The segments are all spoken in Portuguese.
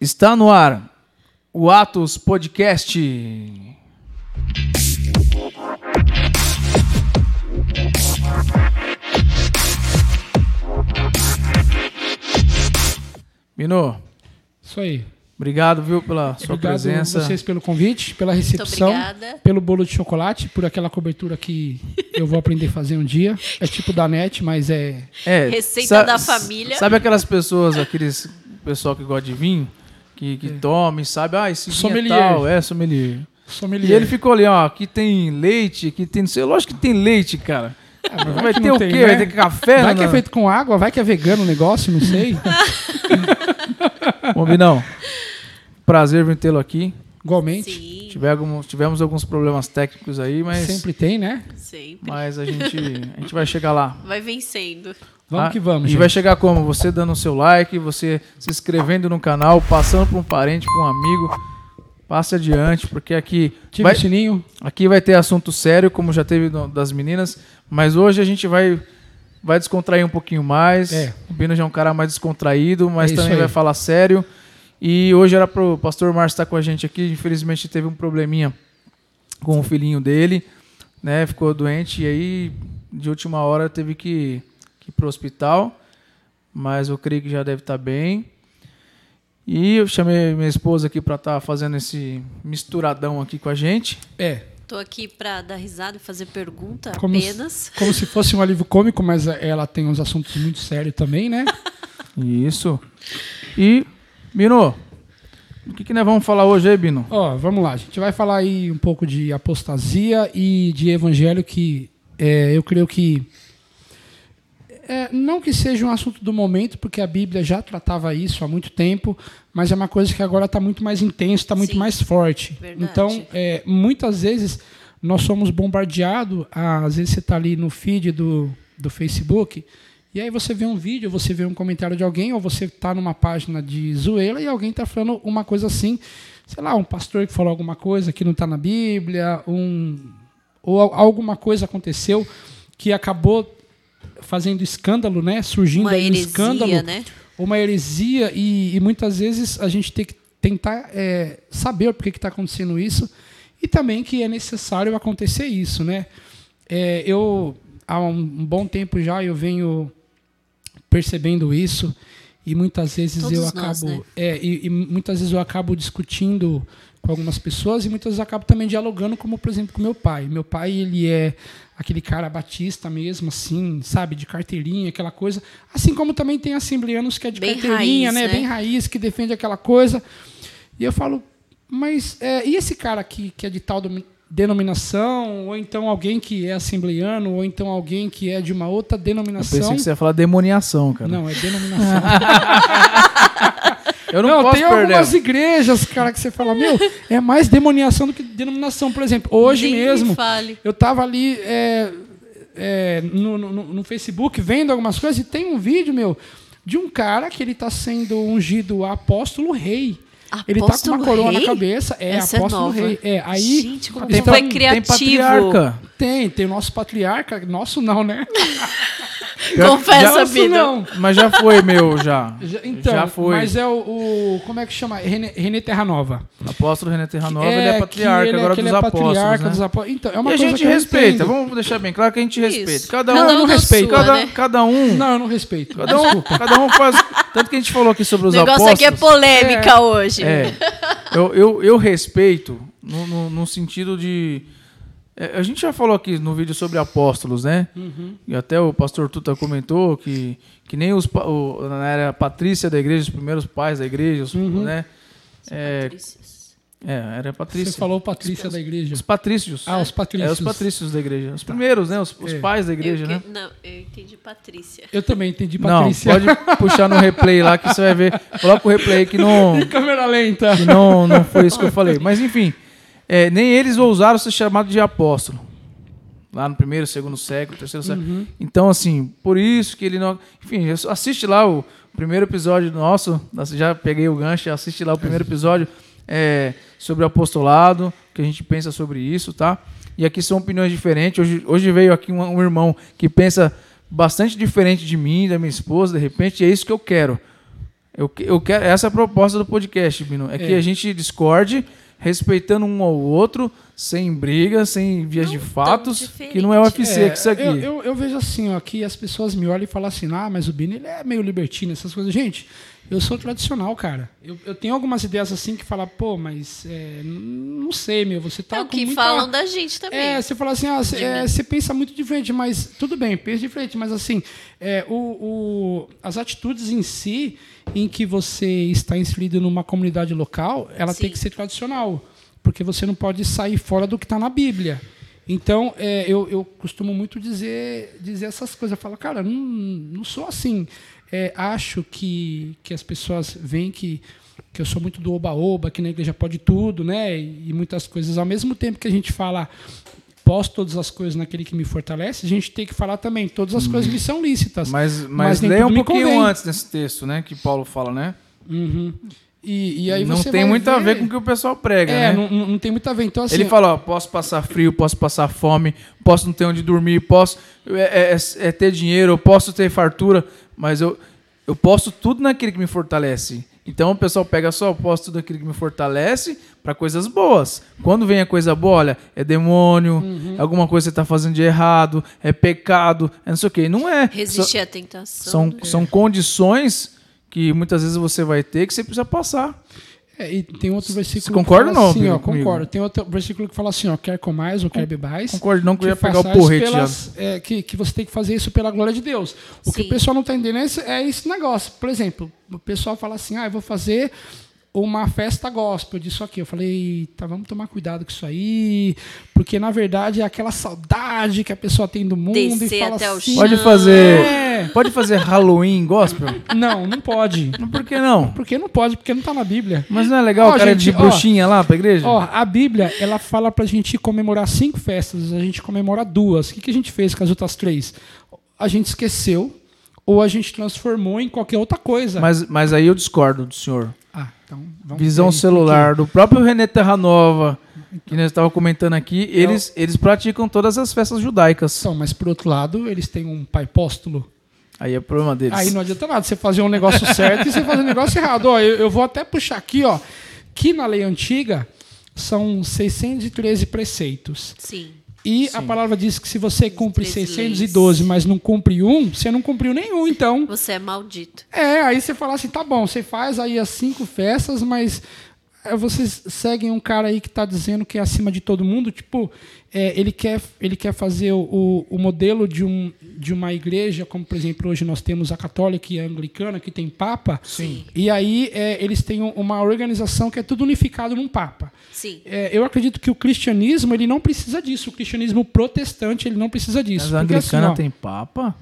Está no ar o Atos Podcast. Mino, Isso aí. obrigado, viu, pela sua Obrigado presença. vocês pelo convite, pela recepção, pelo bolo de chocolate, por aquela cobertura que eu vou aprender a fazer um dia. É tipo da net, mas é. É, Receita da família. Sabe aquelas pessoas, aqueles pessoal que gosta de vinho, que, que toma e sabe, ah, esse é Sommelier. tal, é sommelier. Sommelier. E ele ficou ali, ó, aqui tem leite, aqui tem, não sei, lógico que tem leite, cara. Ah, Vai que ter não o tem, quê? né? Vai ter café? Vai que é Não. feito com água, vai que é vegano o negócio, não sei. Bom, Binão, prazer em tê-lo aqui. Igualmente. Sim, Tivemos, tivemos alguns problemas técnicos aí, mas, Sempre tem, né? sempre. mas a, gente, a gente vai chegar lá. Vai vencendo. Vamos tá? que vamos, E gente. vai chegar como? Você dando o seu like, você se inscrevendo no canal, passando para um parente, para um amigo. Passe adiante, porque aqui vai, o sininho. aqui vai ter assunto sério, como já teve no- das meninas, mas hoje a gente vai vai descontrair um pouquinho mais. É. O Bino já é um cara mais descontraído, mas É também aí. vai falar sério. E hoje era pro pastor Márcio estar com a gente aqui, infelizmente teve um probleminha com o filhinho dele, né? Ficou doente e aí de última hora teve que, ir pro hospital, mas eu creio que já deve estar bem. E eu chamei minha esposa aqui para estar fazendo esse misturadão aqui com a gente. É. Tô aqui pra dar risada e fazer pergunta Como se- apenas. Como se fosse um alívio cômico, mas ela tem uns assuntos muito sérios também, né? Isso. E, Bino, o que, que nós vamos falar hoje aí, Bino? Ó, vamos lá. A gente vai falar aí um pouco de apostasia e de evangelho que é, eu creio que é, não que seja um assunto do momento, porque a Bíblia já tratava isso há muito tempo, mas é uma coisa que agora está muito mais intenso, está muito Sim. mais forte. Verdade. Então, é, muitas vezes nós somos bombardeados, às vezes você está ali no feed do, do Facebook, e aí você vê um vídeo, você vê um comentário de alguém, ou você está numa página de zoeira e alguém está falando uma coisa assim, sei lá, um pastor que falou alguma coisa que não está na Bíblia, um, ou al- alguma coisa aconteceu que acabou fazendo escândalo, né? Surgindo Uma um heresia, escândalo, né? uma heresia e, e muitas vezes a gente tem que tentar é, saber por que está acontecendo isso e também que é necessário acontecer isso, né? É, eu há um, bom tempo já eu venho percebendo isso e muitas vezes Todos eu nós, acabo né? é, e, e muitas vezes eu acabo discutindo com algumas pessoas e muitas vezes eu acabo também dialogando como por exemplo com meu pai meu pai ele é aquele cara batista mesmo assim sabe de carteirinha aquela coisa assim como também tem assembleanos que é de Bem carteirinha raiz, né? né? bem raiz que defende aquela coisa e eu falo mas é, e esse cara aqui que é de tal denominação ou então alguém que é assembleano ou então alguém que é de uma outra Eu denominação pensei que você ia falar demoniação, cara. não, é denominação. eu não, Não, posso tem perder. algumas igrejas, cara, que você fala, meu, é mais demoniação do que denominação. Por exemplo, hoje Nem me mesmo, fale. eu tava ali é, é, no, no- no Facebook vendo algumas coisas e tem um vídeo, meu, de um cara que ele tá sendo ungido apóstolo rei. ele tá com Apóstolo uma coroa rei? na cabeça. É, Essa é apóstolo nova. rei. É, aí Gente, como Tem, foi criativo. tem patriarca. tem, tem o nosso patriarca, nosso não, né? Confessa, Bino. não. Mas já foi meu, já. Já- Então, já foi. mas é o, o- Como é que chama? René, René Terra Nova. O apóstolo René Terranova, ele é patriarca ele é- agora dos é apóstolos, patriarca né? dos apóstolos. Então, é uma e a coisa gente que eu respeita, vamos deixar bem claro que a gente Isso. respeita. Cada um, Não, não um sua, cada, né? cada um, Não, eu não respeito. cada um, cada um faz. Tanto que a gente falou aqui sobre O os negócio apóstolos. aqui é polêmica hoje. É. Eu, eu, eu respeito no, no, no sentido de. É, A gente já falou aqui no vídeo sobre apóstolos, né? Uhum. E até o pastor Tuta comentou que, que nem os, o, na era patrícia da igreja, os primeiros pais da igreja, os- Uhum. né? É, é, era patrícia. Você falou Patrícia da igreja. Os patrícios. Ah, os patrícios. É, os patrícios da igreja. Os primeiros, né? Os, os É. pais da igreja, eu, né? que- Não, eu entendi Patrícia. Eu também entendi Não, Patrícia. pode puxar no replay lá que você vai ver. Coloca o replay que não, Câmera lenta. que não, não foi isso que eu falei. Mas enfim, é, nem eles ousaram ser chamados de apóstolo. Lá no primeiro, segundo século, terceiro século. Uhum. Então, assim, por isso que ele não. Enfim, assiste lá o primeiro episódio nosso. Já peguei o gancho, assiste lá o primeiro episódio é, sobre o apostolado, que a gente pensa sobre isso, tá? E aqui são opiniões diferentes. Hoje, hoje veio aqui um, um irmão que pensa bastante diferente de mim, da minha esposa, de repente, e é isso que eu quero. Eu, que- eu quero, essa é a proposta do podcast, Bino. É, que É. a gente discorde, respeitando um ao outro, sem briga, sem vias Não de fatos, diferente. que não é UFC, É, que isso aqui. Eu, eu, eu vejo assim, ó, que as pessoas me olham e falam assim, ah, mas o Bini ele é meio libertino, essas coisas. Gente, eu sou tradicional, cara. Eu, eu tenho algumas ideias assim que falam, pô, mas é, não sei, meu, você tá É o com que muita... falam da gente também. É, você fala assim, ah, você, De é, você pensa muito diferente, mas tudo bem, pensa diferente, mas assim, é, o, o- as atitudes em si, em que você está inserido numa comunidade local, ela tem Sim. que ser tradicional, porque você não pode sair fora do que está na Bíblia. Então, é, eu, eu costumo muito dizer, dizer essas coisas. Eu falo, cara, não, não sou assim. É, acho que, que as pessoas veem que, que eu sou muito do oba-oba, que na igreja pode tudo, né? E, e muitas coisas. Ao mesmo tempo que a gente fala, posso todas as coisas naquele que me fortalece, a gente tem que falar também, todas as coisas me são lícitas. Mas, mas, Mas nem leia um pouquinho antes desse texto, né? Que Paulo fala, né? Uhum. E, e aí não tem muito a ver com o que o pessoal prega, É, né? não, não- não tem muito a ver. Então, assim, Ele fala, ó, posso passar frio, posso passar fome, posso não ter onde dormir, posso é, é- é ter dinheiro, eu posso ter fartura, mas eu, eu posso tudo naquele que me fortalece. Então o pessoal pega só, eu posso tudo naquele que me fortalece para coisas boas. Quando vem a coisa boa, olha, é demônio, é alguma coisa que você está fazendo de errado, é pecado, é não sei o quê. Não é. Resistir à tentação. São, né? são condições que muitas vezes você vai ter que você precisa passar. É, e tem outro versículo. Você concorda que ou não, assim, Bino, ó, concordo. Tem outro versículo que fala assim, ó, quer comais ou quer bebais. Concordo não que eu ia que pegar o porrete pelas- é, que, que você tem que fazer isso pela glória de Deus. O que Sim. o pessoal não está entendendo é esse, é esse negócio. Por exemplo, o pessoal fala assim, ah, eu vou fazer uma festa gospel disso aqui. Eu falei, tá, vamos tomar cuidado com isso aí, porque na verdade é aquela saudade que a pessoa tem do mundo e Descer fala até o assim, chão. Pode fazer, É. pode fazer Halloween gospel? não, não pode. Por que não? Porque não pode, porque não está na Bíblia. Mas não é legal Ó, o cara gente, de ó, bruxinha lá pra igreja? Ó, a Bíblia, ela fala pra gente comemorar cinco festas, a gente comemora duas. O que, que a gente fez com as outras três? A gente esqueceu ou a gente transformou em qualquer outra coisa. mas, mas aí eu discordo do senhor. Ah, então vamos Visão celular, do próprio René Terranova, que nós estávamos comentando aqui, eles, eles praticam todas as festas judaicas. Então, mas por outro lado, eles têm um pai apóstolo. Aí é problema deles. Aí não adianta nada você fazer um negócio certo e você fazer um negócio errado. Ó, eu, eu vou até puxar aqui, ó, que na lei antiga são 613 preceitos. Sim. E a Sim. palavra diz que se você cumpre 13 612, mas não cumpre um, você não cumpriu nenhum, então. Você é maldito. É, aí você fala assim, tá bom, você faz aí as cinco festas, mas é, vocês seguem um cara aí que está dizendo que é acima de todo mundo, tipo, é, ele, quer, ele quer fazer o, o modelo de, um, de uma igreja, como por exemplo hoje nós temos a católica e a anglicana, que tem papa, Sim. e aí é, eles têm uma organização que é tudo unificado num papa. Sim. É, eu acredito que o cristianismo ele não precisa disso, o cristianismo protestante ele não precisa disso. Mas a Porque, anglicana assim, ó, tem papa?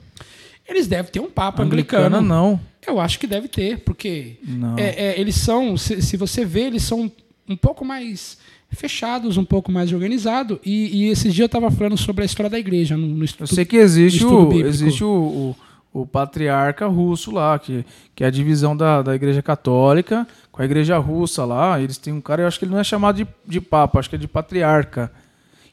Eles devem ter um papa anglicana anglicano. não. Eu acho que deve ter, porque Não. é, é, eles são, se, se você vê, eles são um pouco mais fechados, um pouco mais organizados. E, e esses dias eu estava falando sobre a história da igreja no, no Eu estudo. sei que existe, o, existe o, o, o patriarca russo lá, que, que é a divisão da, da igreja católica com a igreja russa lá. Eles têm um cara, eu acho que ele não é chamado de, de papa, acho que é de patriarca.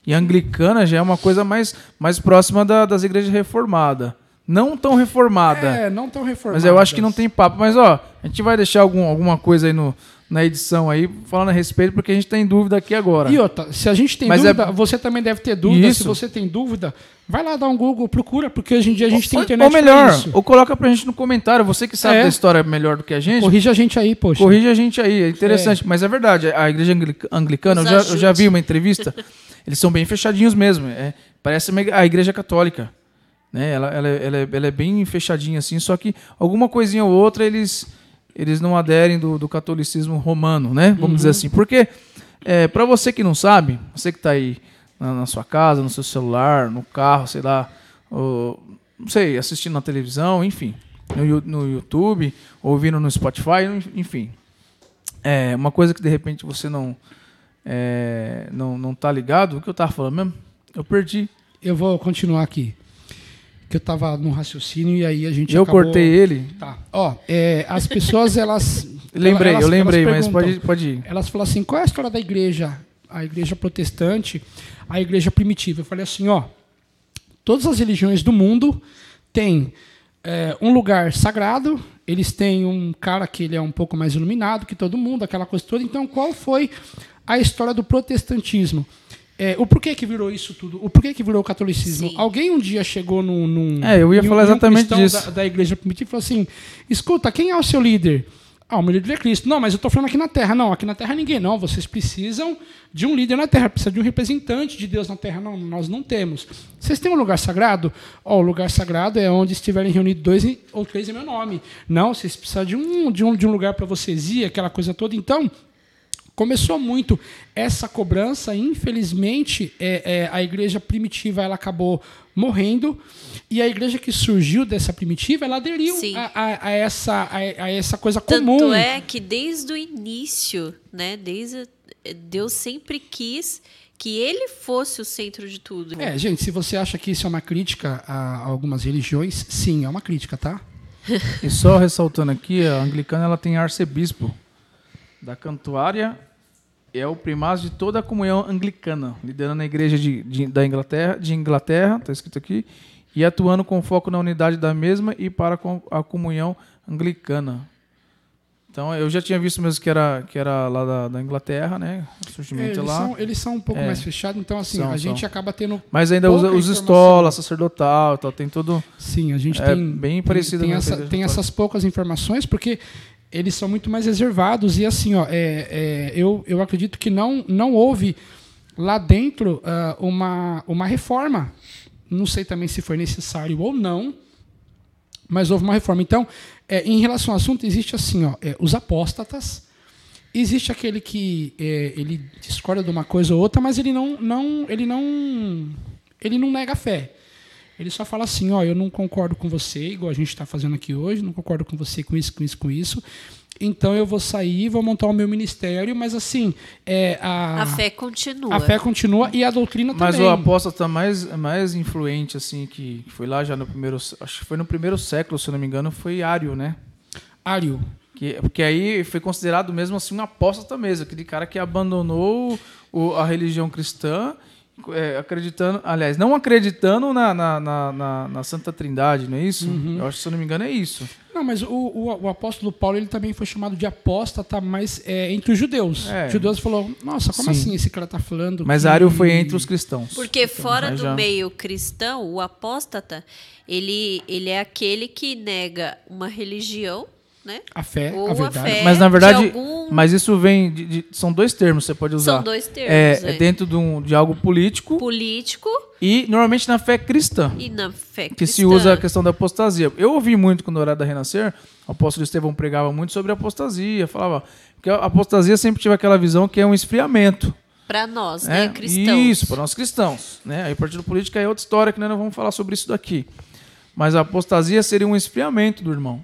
E a anglicana já é uma coisa mais, mais próxima da- das igrejas reformadas. Não tão reformada. É, não tão reformados. Mas eu acho que não tem papo. Mas, ó, a gente vai deixar algum, alguma coisa aí no, na edição aí, falando a respeito, porque a gente tem dúvida aqui agora. E outra, se a gente tem Mas é- dúvida, você também deve ter dúvida. Isso. Se você tem dúvida, vai lá dar um Google, procura, porque hoje em dia a gente tem ou, internet ou melhor, ou coloca pra gente no comentário. Você que sabe É. da história melhor do que a gente, Corrige a gente aí, poxa. corrige a gente aí. É interessante. Mas é verdade, a igreja angli- anglicana, eu já, eu já vi uma entrevista, eles são bem fechadinhos mesmo. É, parece a igreja católica. Né? Ela, ela, é- ela, é, ela é bem fechadinha assim, só que alguma coisinha ou outra eles, eles não aderem do, do catolicismo romano, né? Vamos Uhum. dizer assim. Porque, é, para você que não sabe, você que está aí na, na sua casa, no seu celular, no carro, sei lá, ou, não sei, assistindo na televisão, enfim, no, no YouTube, ouvindo no Spotify, enfim. É uma coisa que de repente você não é, não, não tá ligado, o que eu tava falando mesmo? Eu perdi. Eu vou continuar aqui. Que eu tava num raciocínio e aí a gente Eu acabou- cortei ele. Tá. Ó, é, as pessoas, elas... Lembrei, elas- eu lembrei, mas pode, pode ir. Elas falam assim, qual é a história da igreja? A igreja protestante, a igreja primitiva. Eu falei assim, ó, todas as religiões do mundo têm é, um lugar sagrado, eles têm um cara que ele é um pouco mais iluminado que todo mundo, aquela coisa toda. Então, qual foi a história do protestantismo? É, o porquê que virou isso tudo? O porquê que virou o catolicismo? Sim. Alguém um dia chegou num. num É, eu ia um- falar um exatamente cristão disso. Da, da igreja primitiva e falou assim: escuta, quem é o seu líder? Ah, o meu líder é Cristo. Não, mas eu estou falando aqui na terra. Não, aqui na terra ninguém. Não, vocês precisam de um líder na terra, precisa de um representante de Deus na terra. Não, nós não temos. Vocês têm um lugar sagrado? Ó, o lugar sagrado é onde estiverem reunidos dois ou três em meu nome. Não, vocês precisam de um, de um, de um lugar para vocês ir, aquela coisa toda. Então, começou muito essa cobrança. Infelizmente, é, é, a igreja primitiva ela acabou morrendo e a igreja que surgiu dessa primitiva ela aderiu a, a- a essa, a, a essa coisa Tanto comum. é que desde o início, né? Desde Deus sempre quis que ele fosse o centro de tudo. É, gente, se você acha que isso é uma crítica a algumas religiões, sim, é uma crítica, tá? E só ressaltando aqui, a anglicana ela tem arcebispo da Cantuária, é o primaz de toda a comunhão anglicana, liderando a igreja de, de- da Inglaterra, de Inglaterra, está escrito aqui, e atuando com foco na unidade da mesma e para a comunhão anglicana. Então eu já tinha visto mesmo que era, que era lá da, da Inglaterra, né? O É, surgimento eles, lá. são, eles são um pouco É. mais fechados, então assim, São, a gente são. acaba tendo. Mas ainda usa os estola, sacerdotal, tal, tem tudo. Sim, a gente É tem. bem tem- parecido Tem, a essa- tem essas poucas informações, porque eles são muito mais reservados. E assim, ó, é, é, eu, eu acredito que não, não houve lá dentro ah, uma, uma reforma. Não sei também se foi necessário ou não, mas houve uma reforma. Então, é, em relação ao assunto, existe assim, ó, é, os apóstatas. Existe aquele que é, ele discorda de uma coisa ou outra, mas ele não, não, ele não, ele não nega a fé. Ele só fala assim, ó, eu não concordo com você, igual a gente está fazendo aqui hoje, não concordo com você com isso, com isso, com isso. Então eu vou sair, vou montar o meu ministério, mas assim, é, a, A fé continua. a fé continua e a doutrina Mas também. o apóstata mais, mais influente, assim, que que foi lá já no primeiro. Acho que foi no primeiro século, se eu não me engano, foi Ário, né? Ário. Que, porque aí foi considerado mesmo assim um apóstata mesmo, aquele cara que abandonou o- a religião cristã, é, acreditando, aliás, não acreditando na, na, na, na- na Santa Trindade, não é isso? Uhum. Eu acho que, se eu não me engano, é isso. Não, mas o, o, o apóstolo Paulo ele também foi chamado de apóstata, mas é, entre os judeus. É. Os judeus falou, nossa, como Sim. assim esse cara tá falando? Mas que- Ário foi entre os cristãos. Porque fora aí do já- meio cristão, o apóstata, ele, ele é aquele que nega uma religião, né? A fé, Ou a a verdade. fé. Mas na de verdade, algum- mas isso vem de, de- são dois termos que você pode usar. São dois termos. É, é. é dentro de, um, de algo político Político e normalmente na fé cristã. e na fé que cristã. se usa a questão da apostasia. Eu ouvi muito quando eu era da Renascer, o apóstolo Estevão pregava muito sobre apostasia, falava que a apostasia sempre tive aquela visão que é um esfriamento. Para nós, né? né, cristãos. Isso, para nós cristãos. Né? Aí partido político é outra história que nós não vamos falar sobre isso daqui. Mas a apostasia seria um esfriamento do irmão.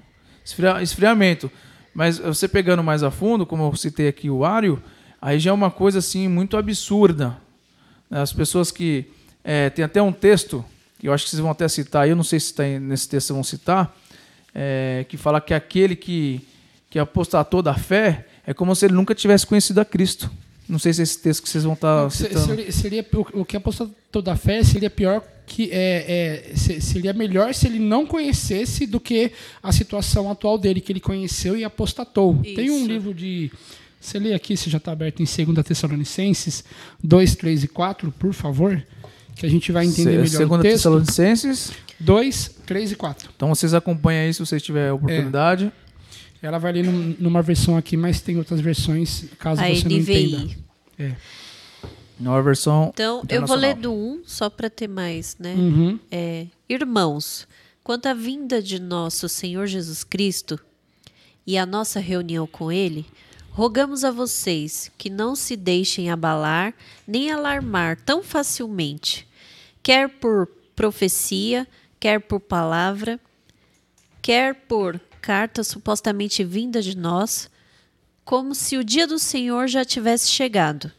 Esfria- esfriamento. Mas você pegando mais a fundo, como eu citei aqui o Ário, aí já é uma coisa assim muito absurda. As pessoas que. é, tem até um texto, que eu acho que vocês vão até citar, eu não sei se está nesse texto vão citar, é, que fala que aquele que, que apostatou da fé é como se ele nunca tivesse conhecido a Cristo. Não sei se esse texto que vocês vão estar Se- citando. seria, seria- o, o que apostatou da fé seria pior que é, é, se- seria melhor se ele não conhecesse do que a situação atual dele que ele conheceu e apostatou. Tem um Isso. livro de você lê aqui, se já está aberto em 2 Tessalonicenses 2, 3 e 4, por favor, que a gente vai entender Se- melhor Segunda o texto. Tessalonicenses. 2, 3 e 4. Então vocês acompanham aí se vocês tiverem a oportunidade. Ela vai ler num- numa versão aqui, mas tem outras versões, caso A você não entenda. É. Numa versão. Então, eu vou ler do 1, só para ter mais, né? Uhum. É, Irmãos, quanto à vinda de nosso Senhor Jesus Cristo e a nossa reunião com Ele, rogamos a vocês que não se deixem abalar nem alarmar tão facilmente, quer por profecia, quer por palavra, quer por carta supostamente vinda de nós, como se o dia do Senhor já tivesse chegado.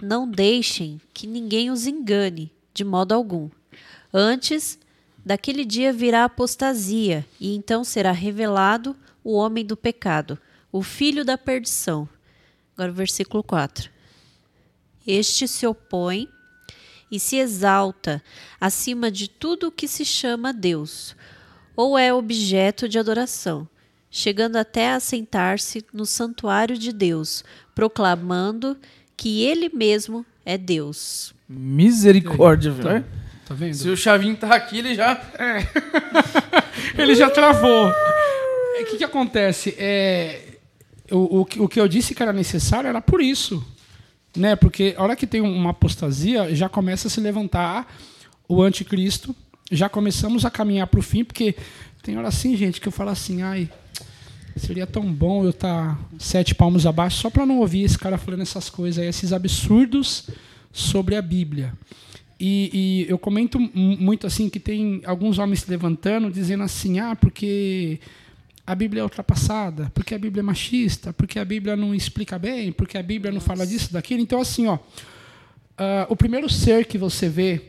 Não deixem que ninguém os engane, de modo algum. Antes, daquele dia virá apostasia, e então será revelado o homem do pecado, o filho da perdição. Agora, versículo 4. Este se opõe e se exalta acima de tudo o que se chama Deus, ou é objeto de adoração, chegando até a sentar-se no santuário de Deus, proclamando que ele mesmo é Deus. Misericórdia, velho. Tá vendo? Se o Chavinho tá aqui, ele já. Ele já travou. O que, que acontece? É, o, o, que- o que eu disse que era necessário era por isso. Né? Porque a hora que tem uma apostasia, já começa a se levantar o anticristo, já começamos a caminhar para o fim, porque tem hora assim, gente, que eu falo assim, ai, seria tão bom eu estar sete palmos abaixo só para não ouvir esse cara falando essas coisas aí, esses absurdos sobre a Bíblia. E, e eu comento mu- muito assim que tem alguns homens se levantando dizendo assim, ah, porque a Bíblia é ultrapassada, porque a Bíblia é machista, porque a Bíblia não explica bem, porque a Bíblia não fala disso, daquilo. Então, assim, ó, ah, o primeiro ser que você vê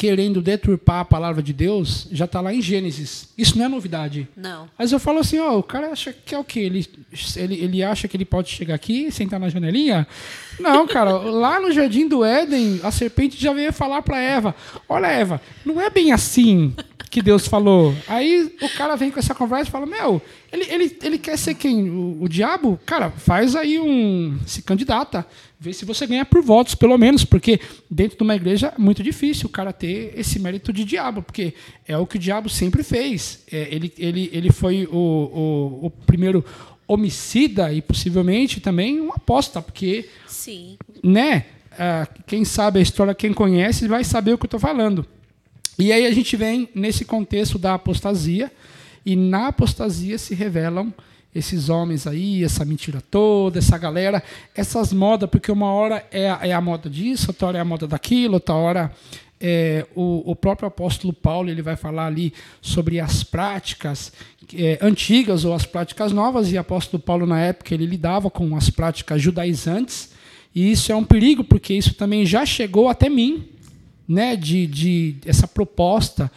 querendo deturpar a palavra de Deus já está lá em Gênesis. Isso não é novidade. Não. Mas eu falo assim, ó, o cara acha que é o quê? Ele, ele, ele acha que ele pode chegar aqui sentar na janelinha? Não, cara, lá no Jardim do Éden, a serpente já veio falar para Eva, olha Eva, não é bem assim que Deus falou. Aí o cara vem com essa conversa e fala, meu, ele, ele, ele quer ser quem? O, o diabo? Cara, faz aí um... se candidata, vê se você ganha por votos, pelo menos, porque dentro de uma igreja é muito difícil o cara ter esse mérito de diabo, porque é o que o diabo sempre fez. É, ele, ele, ele foi o, o, o primeiro homicida e possivelmente também um aposta, porque, Sim. né, ah, quem sabe a história, quem conhece, vai saber o que eu estou falando. E aí a gente vem nesse contexto da apostasia, e na apostasia se revelam esses homens aí, essa mentira toda, essa galera, essas modas, porque uma hora é a, é a moda disso, outra hora é a moda daquilo, outra hora é, o, o próprio apóstolo Paulo ele vai falar ali sobre as práticas é, antigas ou as práticas novas, e o apóstolo Paulo, na época, ele lidava com as práticas judaizantes, e isso é um perigo, porque isso também já chegou até mim, né, de, de essa proposta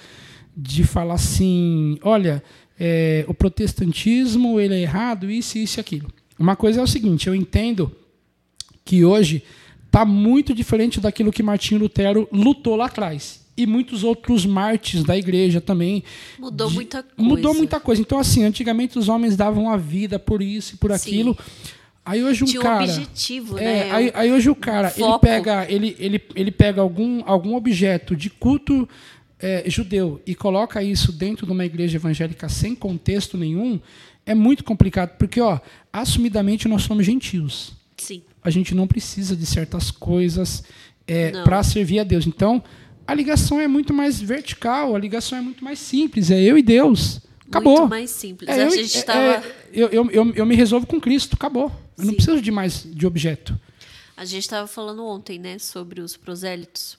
de falar assim, olha, é, o protestantismo ele é errado, isso, isso e aquilo. Uma coisa é o seguinte, eu entendo que hoje está muito diferente daquilo que Martinho Lutero lutou lá atrás. E muitos outros mártires da igreja também. Mudou de- muita coisa. Mudou muita coisa. Então, assim, antigamente os homens davam a vida por isso e por Sim. aquilo. Aí hoje um um cara. objetivo, É, né? aí, aí hoje o cara, ele foco. pega, ele, ele, ele pega algum, algum objeto de culto é, judeu e coloca isso dentro de uma igreja evangélica sem contexto nenhum, é muito complicado, porque, ó, assumidamente nós somos gentios. Sim. A gente não precisa de certas coisas Não. para servir a Deus. Então, a ligação é muito mais vertical, a ligação é muito mais simples, é eu e Deus. Acabou. Muito mais simples. É, a eu, gente é, estava. é, eu, eu, eu, eu me resolvo com Cristo, acabou. Eu não Sim. preciso de mais de objeto. A gente estava falando ontem, né, sobre os prosélitos.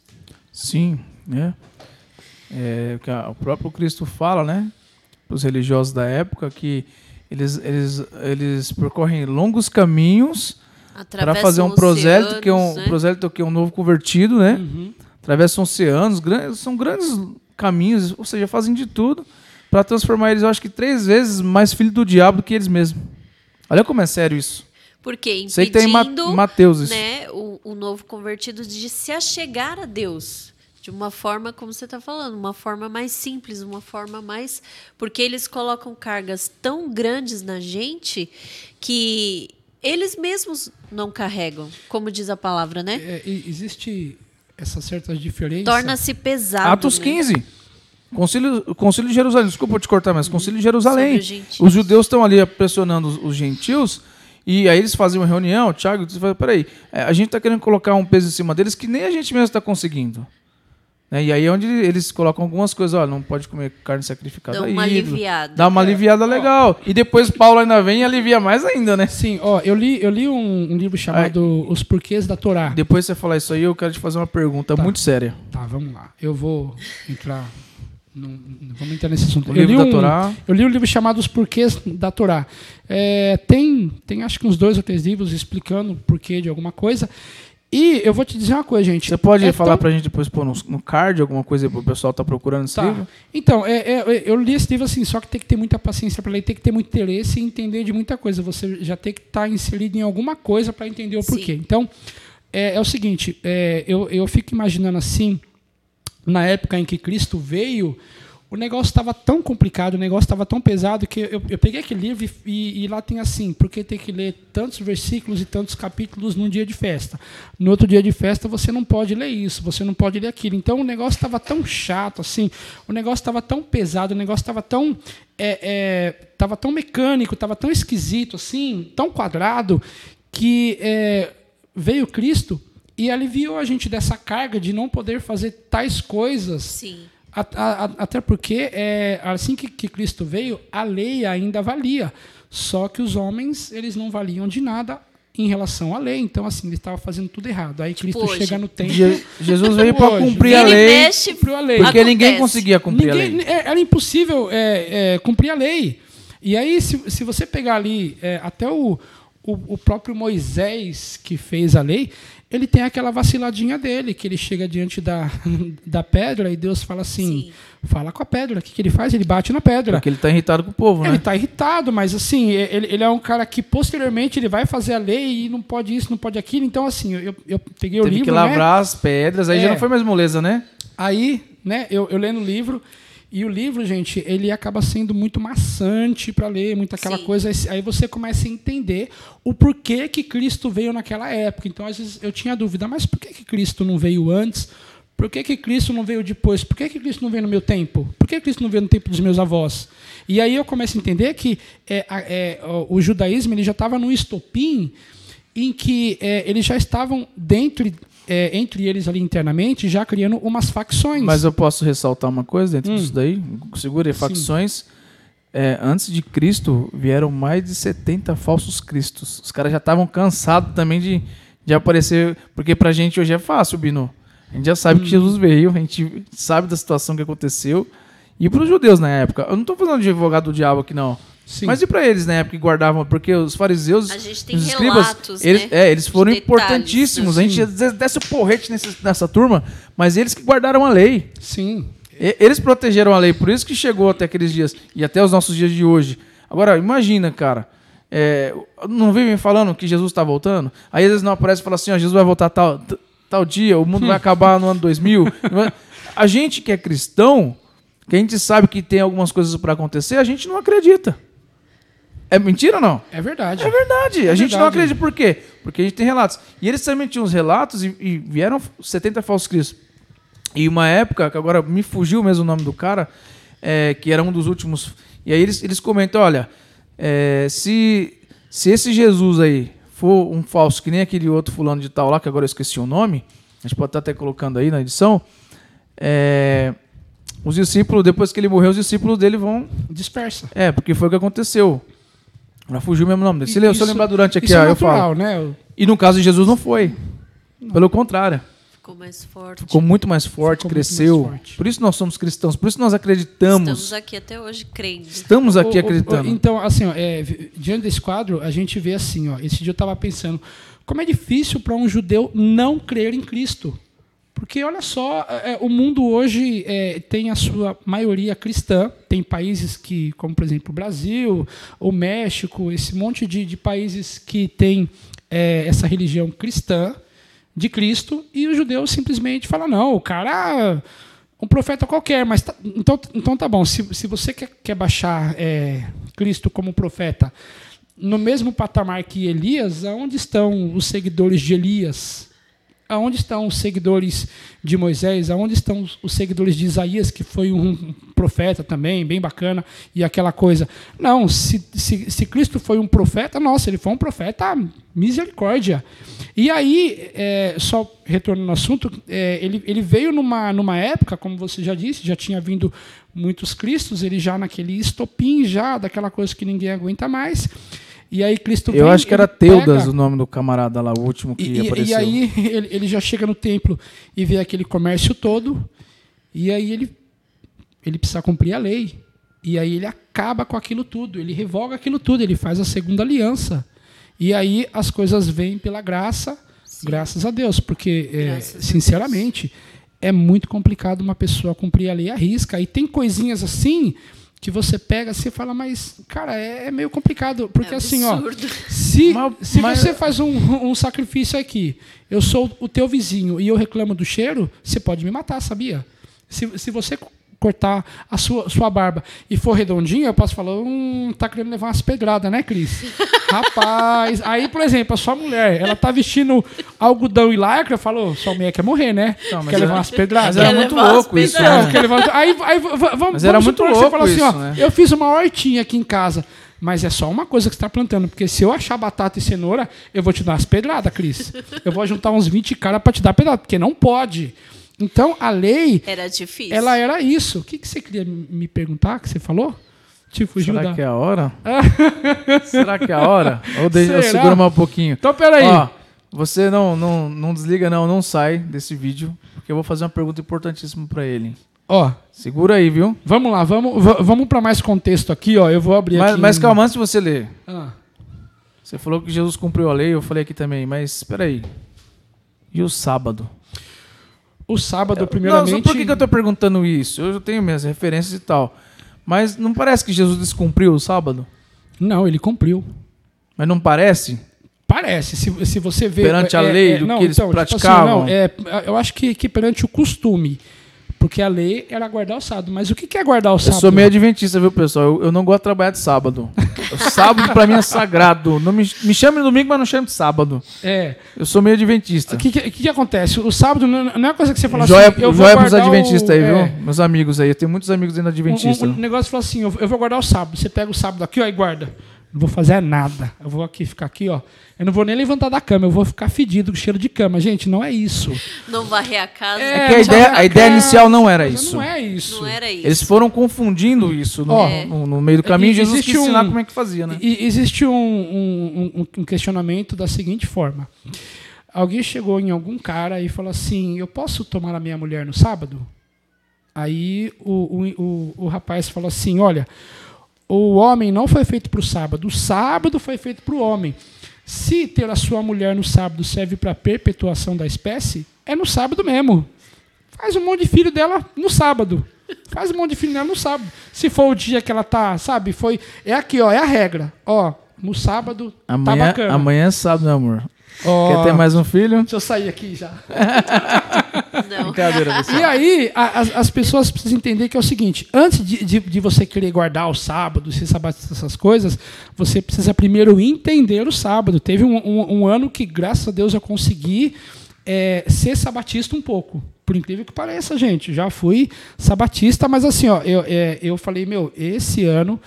Sim, né? É, a- o próprio Cristo fala, né? Para os religiosos da época que eles, eles, eles percorrem longos caminhos para fazer um prosélito, que é um né? prosélito que é um novo convertido, né? Uhum. Atravessam oceanos, grandes, são grandes caminhos, ou seja, fazem de tudo para transformar eles, eu acho que três vezes mais filho do diabo do que eles mesmos. Olha como é sério isso. Porque Sei que tem em Ma- impedindo Mateus isso. né, o, o novo convertido de se achegar a Deus. De uma forma, como você está falando, uma forma mais simples, uma forma mais. Porque eles colocam cargas tão grandes na gente que eles mesmos não carregam, como diz a palavra, né? É, existe essa certa diferença. Torna-se pesado. Atos né? 15. Concílio, Concílio de Jerusalém, desculpa te cortar, mas Concílio de Jerusalém. Os judeus estão ali pressionando os, os gentios e aí eles fazem uma reunião. Tiago, você fala, peraí, é, a gente está querendo colocar um peso em cima deles que nem a gente mesmo está conseguindo. Né? E aí é onde eles colocam algumas coisas, ó, não pode comer carne sacrificada Dá a uma ídolo. aliviada. Dá uma aliviada legal. E depois Paulo ainda vem e alivia mais ainda, né? Sim, ó, eu li, eu li um, um livro chamado Os Porquês da Torá. Depois você falar isso aí, eu quero te fazer uma pergunta Tá. muito séria. Tá, vamos lá. Eu vou entrar. num- vamos entrar nesse assunto. O eu, livro li da um, Torá. eu li um livro chamado Os Porquês da Torá. É, tem, tem acho que uns dois ou três livros explicando o porquê de alguma coisa. E eu vou te dizer uma coisa, gente. Você pode é falar tão- pra gente depois pôr no, no card alguma coisa pro pessoal tá procurando esse Tá. livro? Então, é, é, eu li esse livro assim, só que tem que ter muita paciência para ler, tem que ter muito interesse e entender de muita coisa. Você já tem que estar inserido em alguma coisa para entender o Sim. porquê. Então, é, é o seguinte, é, eu, eu fico imaginando assim, na época em que Cristo veio, o negócio estava tão complicado, o negócio estava tão pesado que eu, eu peguei aquele livro e, e, lá tem assim, porque tem que ler tantos versículos e tantos capítulos num dia de festa. No outro dia de festa você não pode ler isso, você não pode ler aquilo. Então o negócio estava tão chato, assim, o negócio estava tão pesado, o negócio estava tão é, é, tão mecânico, estava tão esquisito, assim, tão quadrado, que é, veio Cristo e aliviou a gente dessa carga de não poder fazer tais coisas. Sim. Até porque, é, assim que, que, Cristo veio, a lei ainda valia. Só que os homens eles não valiam de nada em relação à lei. Então, assim, ele estava fazendo tudo errado. Aí tipo Cristo hoje. chega no templo. Jesus veio para cumprir a lei, a lei. Porque Acontece. ninguém conseguia cumprir ninguém, a lei. É, era impossível é, é, cumprir a lei. E aí, se, se você pegar ali é, até o, o, o próprio Moisés que fez a lei, ele tem aquela vaciladinha dele, que ele chega diante da, da pedra e Deus fala assim: Sim. fala com a pedra. O que, que ele faz? Ele bate na pedra. Porque ele está irritado com o povo, né? Ele está irritado, mas assim, ele, ele, é um cara que posteriormente ele vai fazer a lei e não pode isso, não pode aquilo. Então, assim, eu, eu peguei Teve o livro. Teve que lavrar né? as pedras, aí é. já não foi mais moleza, né? Aí, né, eu, eu lendo o livro. E o livro, gente, ele acaba sendo muito maçante para ler, muita aquela Sim. coisa. Aí você começa a entender o porquê que Cristo veio naquela época. Então, às vezes, eu tinha dúvida, mas por que, que Cristo não veio antes? Por que, que Cristo não veio depois? Por que, que Cristo não veio no meu tempo? Por que Cristo não veio no tempo dos meus avós? E aí eu começo a entender que é, é, o judaísmo ele já estava num estopim em que é, eles já estavam dentro é, entre eles ali internamente, já criando umas facções. Mas eu posso ressaltar uma coisa dentro hum. disso daí? Segura aí, facções. É, antes de Cristo, vieram mais de 70 falsos cristos. Os caras já estavam cansados também de, de aparecer, porque pra gente hoje é fácil, Bino. A gente já sabe hum. que Jesus veio, a gente sabe da situação que aconteceu. E para os judeus na época, eu não estou falando de advogado do diabo aqui, não. Sim. Mas e para eles na época que guardavam? Porque os fariseus, a gente tem os escribas, relatos, eles, né? é, eles foram importantíssimos. A gente desce o porrete nesse, nessa turma, mas eles que guardaram a lei. Sim. E, eles protegeram a lei, por isso que chegou até aqueles dias e até os nossos dias de hoje. Agora, imagina, cara. É, não vivem falando que Jesus está voltando? Aí às vezes não aparece e fala assim: ó, Jesus vai voltar tal, tal dia, o mundo vai acabar no ano 2000. a gente que é cristão, que a gente sabe que tem algumas coisas para acontecer, a gente não acredita. É mentira ou não? É verdade. É verdade. É a gente verdade. não acredita. Por quê? Porque a gente tem relatos. E eles também tinham os relatos e, e vieram 70 falsos cristos. E uma época, que agora me fugiu mesmo o nome do cara, é, que era um dos últimos. E aí eles, eles comentam: olha, é, se, se esse Jesus aí for um falso, que nem aquele outro fulano de tal lá, que agora eu esqueci o nome, a gente pode estar até colocando aí na edição. É, os discípulos, depois que ele morreu, os discípulos dele vão. Dispersa. É, porque foi o que aconteceu. Já fugiu o mesmo nome dele. Se, isso, se eu lembrar durante aqui, ó, é natural, eu falo. Né? E no caso de Jesus não foi. Não. Pelo contrário. Ficou mais forte. Ficou muito mais forte, Ficou cresceu. Mais forte. Por isso nós somos cristãos, por isso nós acreditamos. Estamos aqui até hoje crendo. Estamos aqui o, acreditando. O, o, então, assim, ó, é, diante desse quadro, a gente vê assim, ó, esse dia eu estava pensando, como é difícil para um judeu não crer em Cristo. Porque, olha só, é, é, o mundo hoje é, tem a sua maioria cristã. Tem países que, como por exemplo o Brasil, o México, esse monte de, de países que tem é, essa religião cristã de Cristo, e o judeu simplesmente fala: não, o cara um profeta qualquer, mas tá, então, então tá bom. Se, se você quer, quer baixar é, Cristo como profeta no mesmo patamar que Elias, aonde estão os seguidores de Elias? Aonde estão os seguidores de Moisés, aonde estão os seguidores de Isaías, que foi um profeta também, bem bacana, e aquela coisa. Não, se, se, se Cristo foi um profeta, nossa, ele foi um profeta misericórdia. E aí, é, só retornando ao assunto, é, ele, ele veio numa, numa época, como você já disse, já tinha vindo muitos cristos, ele já naquele estopim, já daquela coisa que ninguém aguenta mais. E aí Cristo Eu acho que era Teudas pega, o nome do camarada lá, o último que e, apareceu. E aí ele, ele, já chega no templo e vê aquele comércio todo, e aí ele, ele precisa cumprir a lei. E aí ele acaba com aquilo tudo, ele revoga aquilo tudo, ele faz a segunda aliança. E aí as coisas vêm pela graça, Sim. graças a Deus, porque, é, sinceramente, é muito complicado uma pessoa cumprir a lei à risca. E tem coisinhas assim que você pega e fala, mas, cara, é, é meio complicado. Porque é assim, ó, se, mas, se mas... você faz um, um sacrifício aqui, eu sou o teu vizinho e eu reclamo do cheiro, você pode me matar, sabia? Se, se você cortar a sua, sua barba e for redondinha, eu posso falar, hum, tá querendo levar umas pedradas, né, Cris? Rapaz, aí, por exemplo, a sua mulher, ela tá vestindo algodão e lycra, falou, sua mulher quer morrer, né? Não, mas quer levar umas pedradas. Mas era muito louco isso, né? Quer levar- Aí, aí vamos, Mas era vamos muito você louco fala assim, ó, né? eu fiz uma hortinha aqui em casa, mas é só uma coisa que você está plantando, porque se eu achar batata e cenoura, eu vou te dar umas pedradas, Cris. Eu vou juntar uns 20 caras para te dar pedrada, porque não pode. Então, a lei, Era difícil. ela era isso. O que, que você queria me perguntar, que você falou? Te fugiu Será da... que é a hora? Será que é a hora? Ou deixa eu Será? segura mais um pouquinho. Então, peraí. Ó, você não, não, não desliga não, não sai desse vídeo, porque eu vou fazer uma pergunta importantíssima pra ele. Ó, Segura aí, viu? vamos lá, vamos, va- vamos para mais contexto aqui, ó. Eu vou abrir Mas, aqui... mas calma, antes de você ler. Ah. Você falou que Jesus cumpriu a lei, eu falei aqui também, mas espera aí. E o sábado? O sábado, Não, primeiramente... só por que, que eu tô perguntando isso? Eu tenho minhas referências e tal. Mas não parece que Jesus descumpriu o sábado? Não, ele cumpriu. Mas não parece? Parece, se, se você vê. Perante a lei do que eles praticavam? não, é, eu acho que, que perante o costume. Porque a lei era guardar o sábado. Mas o que é guardar o Eu sábado? sou meio adventista, viu, pessoal? Eu, eu não gosto de trabalhar de sábado. O sábado pra mim é sagrado. Não me, me chame de domingo, mas não chame de sábado. É. Eu sou meio adventista. O que, que, que acontece? O sábado não não é uma coisa que você fala Joia, assim. Eu vou joia pros guardar adventistas o- aí, é, viu? Meus amigos aí. Eu tenho muitos amigos ainda adventistas. Um, um negócio fala assim: eu, eu vou guardar o sábado. Você pega o sábado aqui, ó, e guarda. Não vou fazer nada. Eu vou aqui ficar aqui, ó. Eu não vou nem levantar da cama, eu vou ficar fedido com cheiro de cama. Gente, não é isso. Não varrer a casa. É, É que a ideia, a ideia inicial não era isso. Não é isso. Não era isso. Eles foram confundindo isso no, Ó, no- no meio do caminho. e- Jesus existe quis ensinar um- como é que fazia, né? E existe um, um- um- um questionamento da seguinte forma: alguém chegou em algum cara e falou assim: Eu posso tomar a minha mulher no sábado? Aí o, o, o, o rapaz falou assim: Olha, o homem não foi feito para o sábado, o sábado foi feito para o homem. Se ter a sua mulher no sábado serve para a perpetuação da espécie, é no sábado mesmo. Faz um monte de filho dela no sábado. Faz um monte de filho dela no sábado. Se for o dia que ela tá, sabe, foi. É aqui, ó, é a regra. Ó, no sábado tá Amanhã, bacana. amanhã é sábado, meu amor. Ó, Quer ter mais um filho? Deixa eu sair aqui já. Não. Brincadeira, pessoal. E aí, a- as, as pessoas precisam entender que é o seguinte: antes de, de, de você querer guardar o sábado, ser sabatista, essas coisas, você precisa primeiro entender o sábado. Teve um, um- um ano que, graças a Deus, eu consegui é, ser sabatista um pouco. Por incrível que pareça, gente. Já fui sabatista, mas assim, ó, eu, é, eu falei, meu, esse ano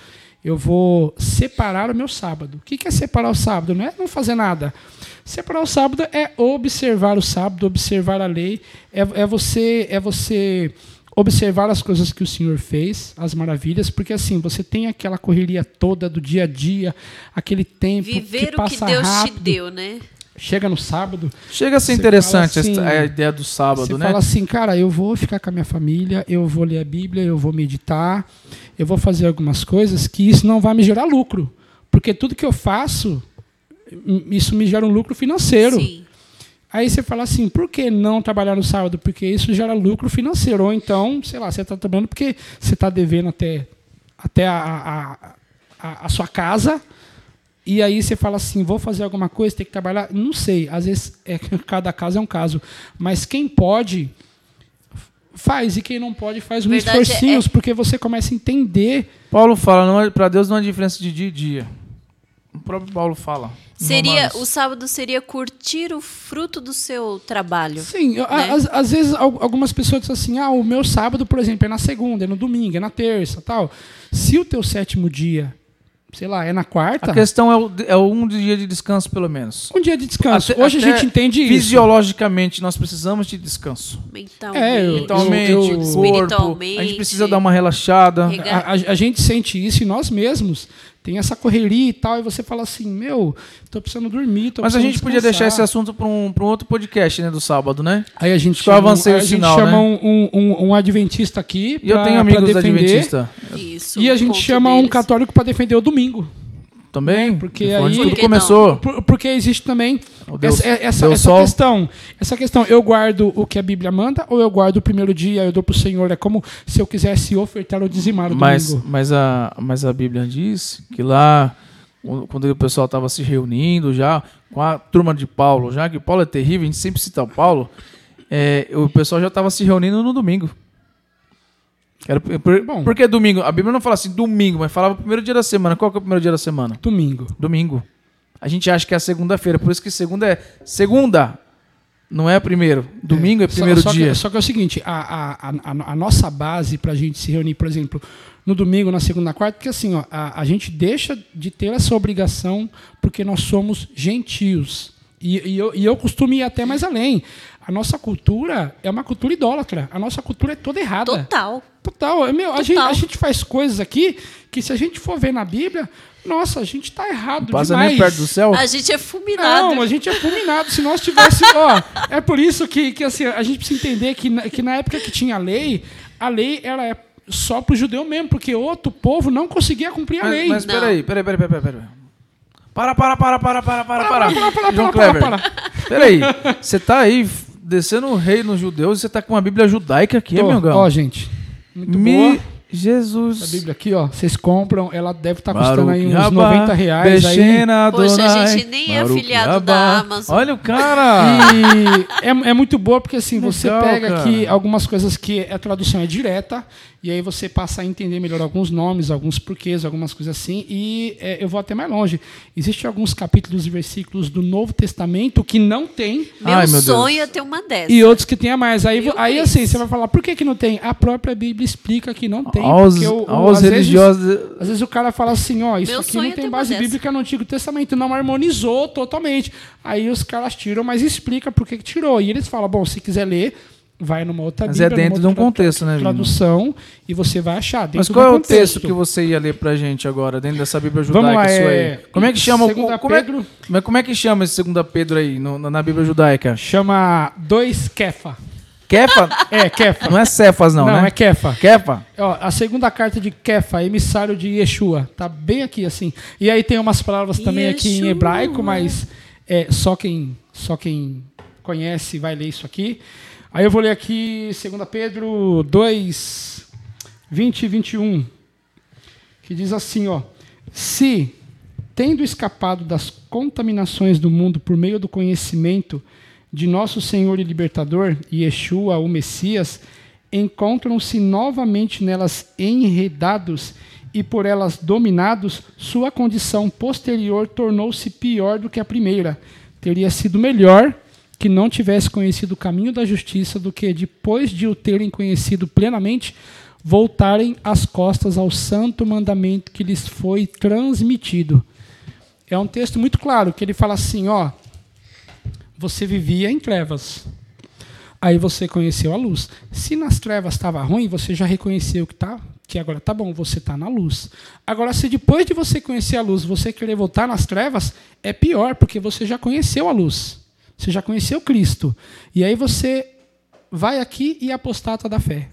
eu vou separar o meu sábado. O que é separar o sábado? Não é não fazer nada. Separar o sábado é observar o sábado, observar a lei, é, é você é você observar as coisas que o Senhor fez, as maravilhas, porque assim, você tem aquela correria toda do dia a dia, aquele tempo Viver que o que passa Deus rápido. te deu, né? Chega no sábado, Chega a ser Você interessante assim- a ideia do sábado, você né? fala assim, cara, eu vou ficar com a minha família, eu vou ler a Bíblia, eu vou meditar, eu vou fazer algumas coisas que isso não vai me gerar lucro. Porque tudo que eu faço, isso me gera um lucro financeiro. Sim. Aí você fala assim, por que não trabalhar no sábado? Porque isso gera lucro financeiro. Ou então, sei lá, você está trabalhando porque você está devendo até, até a, a, a, a sua casa. E aí você fala assim, vou fazer alguma coisa, tem que trabalhar. Não sei, às vezes é, cada caso é um caso. Mas quem pode, faz. E quem não pode, faz uns Verdade, é- esforcinhos, porque você começa a entender. Paulo fala, não é, pra Deus não há diferença de dia e dia. O próprio Paulo fala. Seria, o sábado seria curtir o fruto do seu trabalho. Sim, Né? às, às vezes al- algumas pessoas dizem assim, ah, o meu sábado, por exemplo, é na segunda, é no domingo, é na terça, tal. Se o teu sétimo dia, sei lá, é na quarta, A questão é, o, é um dia de descanso, pelo menos. um dia de descanso. Até- Hoje a até gente entende isso. Fisiologicamente, nós precisamos de descanso. Mentalmente, É, eu- Mentalmente, eu- o corpo. espiritualmente. A gente precisa dar uma relaxada. A, a- a gente sente isso em nós mesmos. Tem essa correria e tal, e você fala assim, meu, tô precisando dormir, tô Mas a precisando gente podia deixar esse descansar. assunto para um, pra um outro podcast, né, do sábado, né? Aí a gente Acho eu chama, avancei um- o a gente sinal, chama né? um, um- um adventista aqui E eu pra- tenho pra amigos defender, adventistas Isso, E a gente chama um deles. católico para defender o domingo. Também. porque Foi onde aí- tudo começou. Por- Porque existe também Deus- essa, essa, Deus essa Sol. questão. Essa questão, eu guardo o que a Bíblia manda ou eu guardo o primeiro dia, eu dou para o Senhor? É como se eu quisesse ofertar ou dizimar o Mas, domingo. mas, a, mas a Bíblia diz que lá, quando quando o pessoal estava se reunindo já, com a turma de Paulo, já que Paulo é terrível, a gente sempre cita o Paulo, é, o pessoal já estava se reunindo no domingo. Era por, Bom. por que domingo? A Bíblia não fala assim domingo, mas falava primeiro dia da semana. Qual que é o primeiro dia da semana? Domingo. Domingo. A gente acha que é a segunda-feira, por isso que segunda é segunda, não é primeiro. Domingo é, Só- primeiro só, dia. Que, só que é o seguinte, a, a, a, a nossa base pra gente se reunir, por exemplo, no domingo, na segunda, na quarta, porque assim, ó, a, a gente deixa de ter essa obrigação porque nós somos gentios. E, e eu, e eu costumo ir até mais além. A nossa cultura é uma cultura idólatra. A nossa cultura é toda errada. Total. Total. É, Meu, a, Total. gente, a gente faz coisas aqui que se a gente for ver na Bíblia, nossa, a gente tá errado Passa demais. perto do céu. A gente é fulminado. Não, a gente é fulminado. Se nós tivéssemos. Ó, é por isso que, que assim, a gente precisa entender que na, que na época que tinha lei, a lei ela é só pro judeu mesmo, porque outro povo não conseguia cumprir a Mas, lei. mas peraí, peraí, peraí, peraí, peraí. Para, para, para, para, para, para, para. para, para, João para, Kleber. para, Peraí, você tá aí descendo o rei nos judeus e você tá com uma Bíblia judaica aqui, Tô, meu gão? Ó, gente. Muito Me... boa. Jesus. A Bíblia aqui, ó. Vocês compram, ela deve estar custando Baruch aí uns Rabá, 90 reais aí. Poxa, a gente nem é afiliado Rabá. da Amazon. Olha o cara. E é, é muito boa porque assim, você Legal, pega cara. aqui algumas coisas que a tradução é direta, e aí você passa a entender melhor alguns nomes, alguns porquês, algumas coisas assim. E é, eu vou até mais longe. Existem alguns capítulos e versículos do Novo Testamento que não tem. Meu, Ai, meu Deus. sonho é ter uma dessa. E outros que tem a mais. Aí, Meu aí Deus. assim, você vai falar, por que, que não tem? A própria Bíblia explica que não tem. Aos, porque o, o- aos às vezes- religiosos. às vezes o cara fala assim, ó, isso Meu aqui não é tem base bíblica no Antigo Testamento, não harmonizou totalmente. Aí os caras tiram, mas explica por que que tirou. E eles falam, bom, se quiser ler, vai numa outra Mas é Bíblia, dentro de um contexto, né, tradução, e você vai achar dentro Mas do qual é o contexto. texto que você ia ler pra gente agora, dentro dessa Bíblia judaica Vamos lá, sua é... aí? Como é que chama o como é, Pedro mas como é que chama esse segunda Pedro aí no- na Bíblia judaica? chama dois Kefa. Kefa? É, Kefa. Não é Cefas não, Não, né? é Kefa. Kefa? Ó, a segunda carta de Kefa, emissário de Yeshua, tá bem aqui assim. E aí tem umas palavras também aqui em Yeshua. hebraico, mas é, só quem só quem conhece vai ler isso aqui. Aí eu vou ler aqui 2 Pedro 2 20 e 21, que diz assim, ó: Se tendo escapado das contaminações do mundo por meio do conhecimento de nosso Senhor e Libertador, Yeshua, o Messias, encontram-se novamente nelas enredados e por elas dominados, sua condição posterior tornou-se pior do que a primeira. Teria sido melhor que não tivesse conhecido o caminho da justiça do que depois de o terem conhecido plenamente, voltarem as costas ao santo mandamento que lhes foi transmitido. É um texto muito claro que ele fala assim, ó, você vivia em trevas. Aí você conheceu a luz. Se nas trevas estava ruim, você já reconheceu que tá, que agora tá bom, você está na luz. Agora, se depois de você conhecer a luz, você querer voltar nas trevas, é pior, porque você já conheceu a luz. Você já conheceu Cristo. E aí você vai aqui e apostata da fé.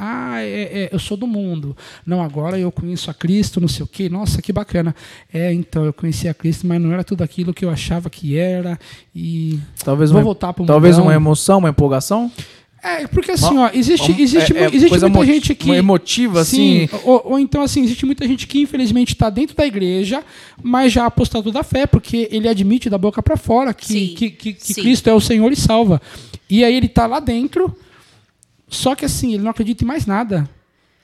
Ah, é, é, eu sou do mundo. Não, agora eu conheço a Cristo, não sei o quê. Nossa, que bacana. É, então, eu conheci a Cristo, mas não era tudo aquilo que eu achava que era. E Talvez vou uma, voltar para o talvez uma emoção, uma empolgação? É, porque assim, ó, existe, existe, é- é existe muita gente que. uma emotiva, Sim, assim. ou, ou então, assim, existe muita gente que infelizmente está dentro da igreja, mas já apostou da fé, porque ele admite da boca para fora que, Sim, que, que, que sim. Cristo é o Senhor e salva. E aí ele está lá dentro, só que assim, ele não acredita em mais nada.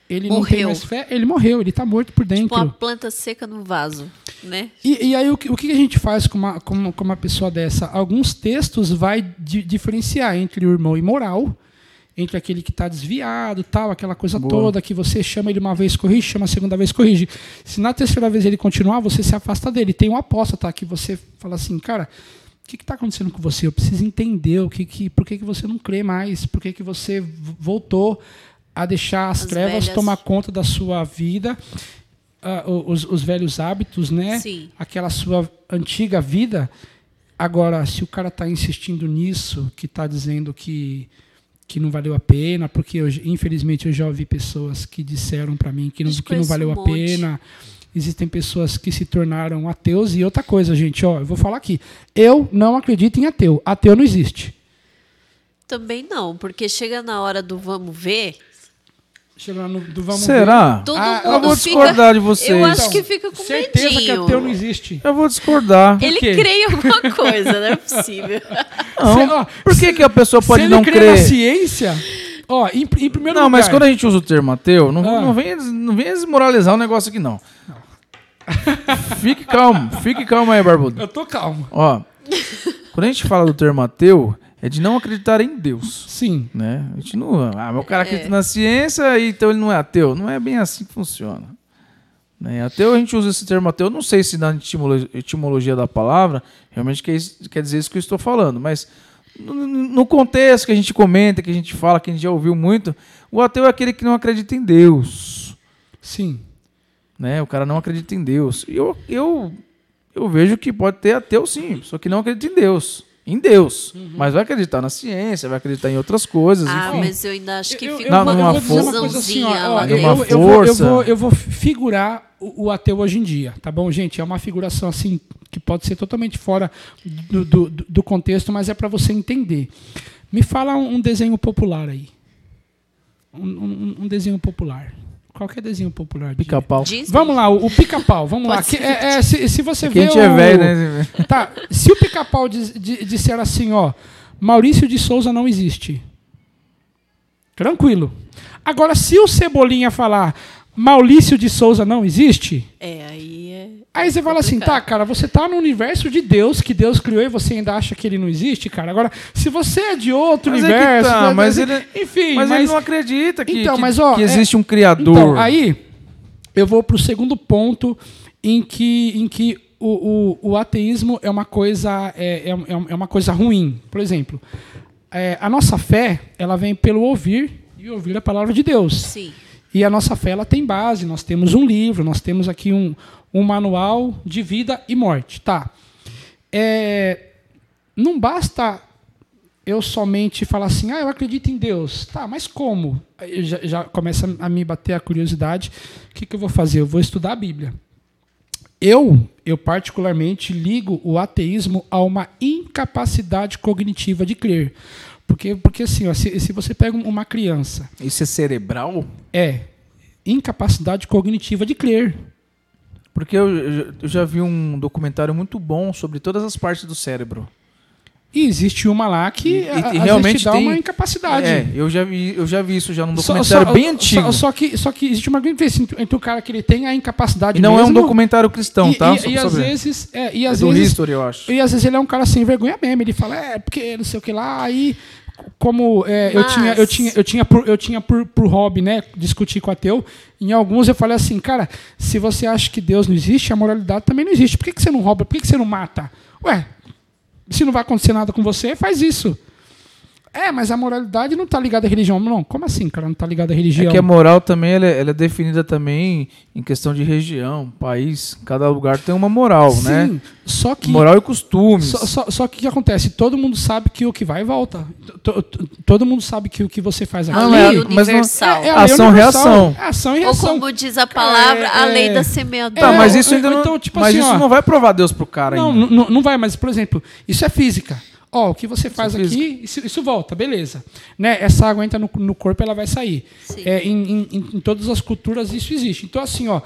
Ele não tem Morreu. mais fé, ele morreu, ele está morto por dentro. Tipo uma planta seca no vaso, né? E, e aí o que, o que a gente faz com uma, com, uma, com uma pessoa dessa? Alguns textos vai di- diferenciar entre o irmão imoral, entre aquele que está desviado, tal, aquela coisa Boa. toda que você chama ele uma vez corrige, chama a segunda vez corrige. Se na terceira vez ele continuar, você se afasta dele. Tem um apóstata que você fala assim, cara, o que está acontecendo com você? Eu preciso entender o que, que, por que, que você não crê mais, por que, que você voltou a deixar as, As trevas velhas- tomar conta da sua vida, o- os, os velhos hábitos, né? Sim. aquela sua antiga vida. Agora, se o cara está insistindo nisso, que está dizendo que, que não valeu a pena, porque eu, infelizmente eu já ouvi pessoas que disseram para mim que não, que não valeu um a monte. pena. Existem pessoas que se tornaram ateus. E outra coisa, gente, ó, eu vou falar aqui. Eu não acredito em ateu. Ateu não existe. Também não, porque chega na hora do vamos ver, Chega lá no do vamos Será? todo Ah, mundo eu vou fica- discordar de vocês. Eu acho Então, que fica com Certeza que medinho. ateu não existe. Eu vou discordar. Ele crê em alguma coisa, não é possível. Não. Se- ó, Por que, que a pessoa pode se não ele crê na crer? ciência, Ó, em, em primeiro Não, lugar. mas quando a gente usa o termo ateu, não, Ah. não, vem, não vem desmoralizar o negócio aqui, não. Fique calmo, fique calmo aí, Barbudo. Eu tô calmo. Ó, quando a gente fala do termo ateu, é de não acreditar em Deus. Sim. Né? A gente não. Ah, meu cara acredita É. na ciência, então ele não é ateu. Não é bem assim que funciona. Né? Ateu, a gente usa esse termo ateu, não sei se na etimolo- etimologia da palavra realmente quer, quer dizer isso que eu estou falando, mas no, no contexto que a gente comenta, que a gente fala, que a gente já ouviu muito, o ateu é aquele que não acredita em Deus. Sim. Né? O cara não acredita em Deus. E Eu, eu, eu vejo que pode ter ateu sim, só que não acredita em Deus. Em Deus. Mas vai acreditar na ciência, vai acreditar em outras coisas, Ah, enfim. mas eu ainda acho que Eu- fica eu, uma uma coisa assim, ó, confusãozinha ó, lá eu, eu vou, eu, força. vou, eu vou figurar o, o ateu hoje em dia, tá bom, gente? É uma figuração assim que pode ser totalmente fora do, do, do contexto, mas é para você entender. Me fala um, um desenho popular aí. Um, um- um desenho popular. Qualquer desenho popular. de- Pica-pau. Vamos lá, o, o pica-pau, vamos lá. Que- é- é, se, se você a vê gente é o- velho, né? Tá, se o pica-pau disser assim, ó, Maurício de Souza não existe. Tranquilo. Agora, se o Cebolinha falar Maurício de Souza não existe, É, aí é. você fala assim, tá, cara, você tá no universo de Deus, que Deus criou e você ainda acha que ele não existe, cara. Agora, se você é de outro Mas é universo, tá, né, mas né, ele- enfim, Mas, mas, ele não acredita que, Então, que, mas, ó, que é- existe um criador. Então, aí eu vou pro segundo ponto em que, em que o, o, o ateísmo é uma coisa é, é, é uma coisa ruim. Por exemplo, é, a nossa fé ela vem pelo ouvir e ouvir a palavra de Deus. Sim. E a nossa fé ela tem base. Nós temos um livro, nós temos aqui um, um manual de vida e morte. Tá. É, não basta eu somente falar assim, ah, eu acredito em Deus. Tá, mas como? Já, já começa a me bater a curiosidade. O que, que eu vou fazer? Eu vou estudar a Bíblia. Eu, eu particularmente ligo o ateísmo a uma incapacidade cognitiva de crer. Porque, porque assim, ó, se, se você pega uma criança Isso é cerebral? é incapacidade cognitiva de crer. Porque eu, eu- já vi um documentário muito bom sobre todas as partes do cérebro. E existe uma lá que E- a- e realmente te dá tem- uma incapacidade. É, eu já vi, eu já vi isso já num Só- documentário só- bem antigo. Só, só que, só que existe uma grande diferença entre- o cara que ele tem a incapacidade e não é um mesmo, documentário cristão, e, tá? E, Só e às vezes, é, e É às do vezes, History, eu acho. e às vezes ele é um cara sem vergonha mesmo. Ele fala, é, porque não sei o que lá, aí como é, eu Mas- tinha, eu tinha, eu tinha, por, eu tinha por, por hobby, né, discutir com ateu. Em alguns eu falei assim, cara, se você acha que Deus não existe, a moralidade também não existe. Por que, que você não rouba? Por que, que você não mata? Ué, se não vai acontecer nada com você, faz isso. É, mas a moralidade não está ligada à religião. Não, como assim, cara? Não está ligada à religião? É que a moral também ela é, ela é definida também em questão de região, país. Cada lugar tem uma moral, Sim, né? só que Moral e costumes. Só, só, só que o que acontece? Todo mundo sabe que o que vai volta. To- to- Todo mundo sabe que o que você faz aqui. A lei é- mas não- universal. é a lei Ação, universal. reação. É ação e Ou reação. como diz a palavra, a é- lei é- da semeadura. Tá, É, mas ou- isso ainda ou não, então, tipo mas assim, isso ó. não vai provar Deus pro cara Não, ainda. não, não vai, mas, por exemplo, isso é física. Ó, o que você faz aqui, isso, isso volta, beleza. Né? Essa água entra no, no corpo, ela vai sair. Sim. É, em, em- em todas as culturas isso existe. Então, assim, ó,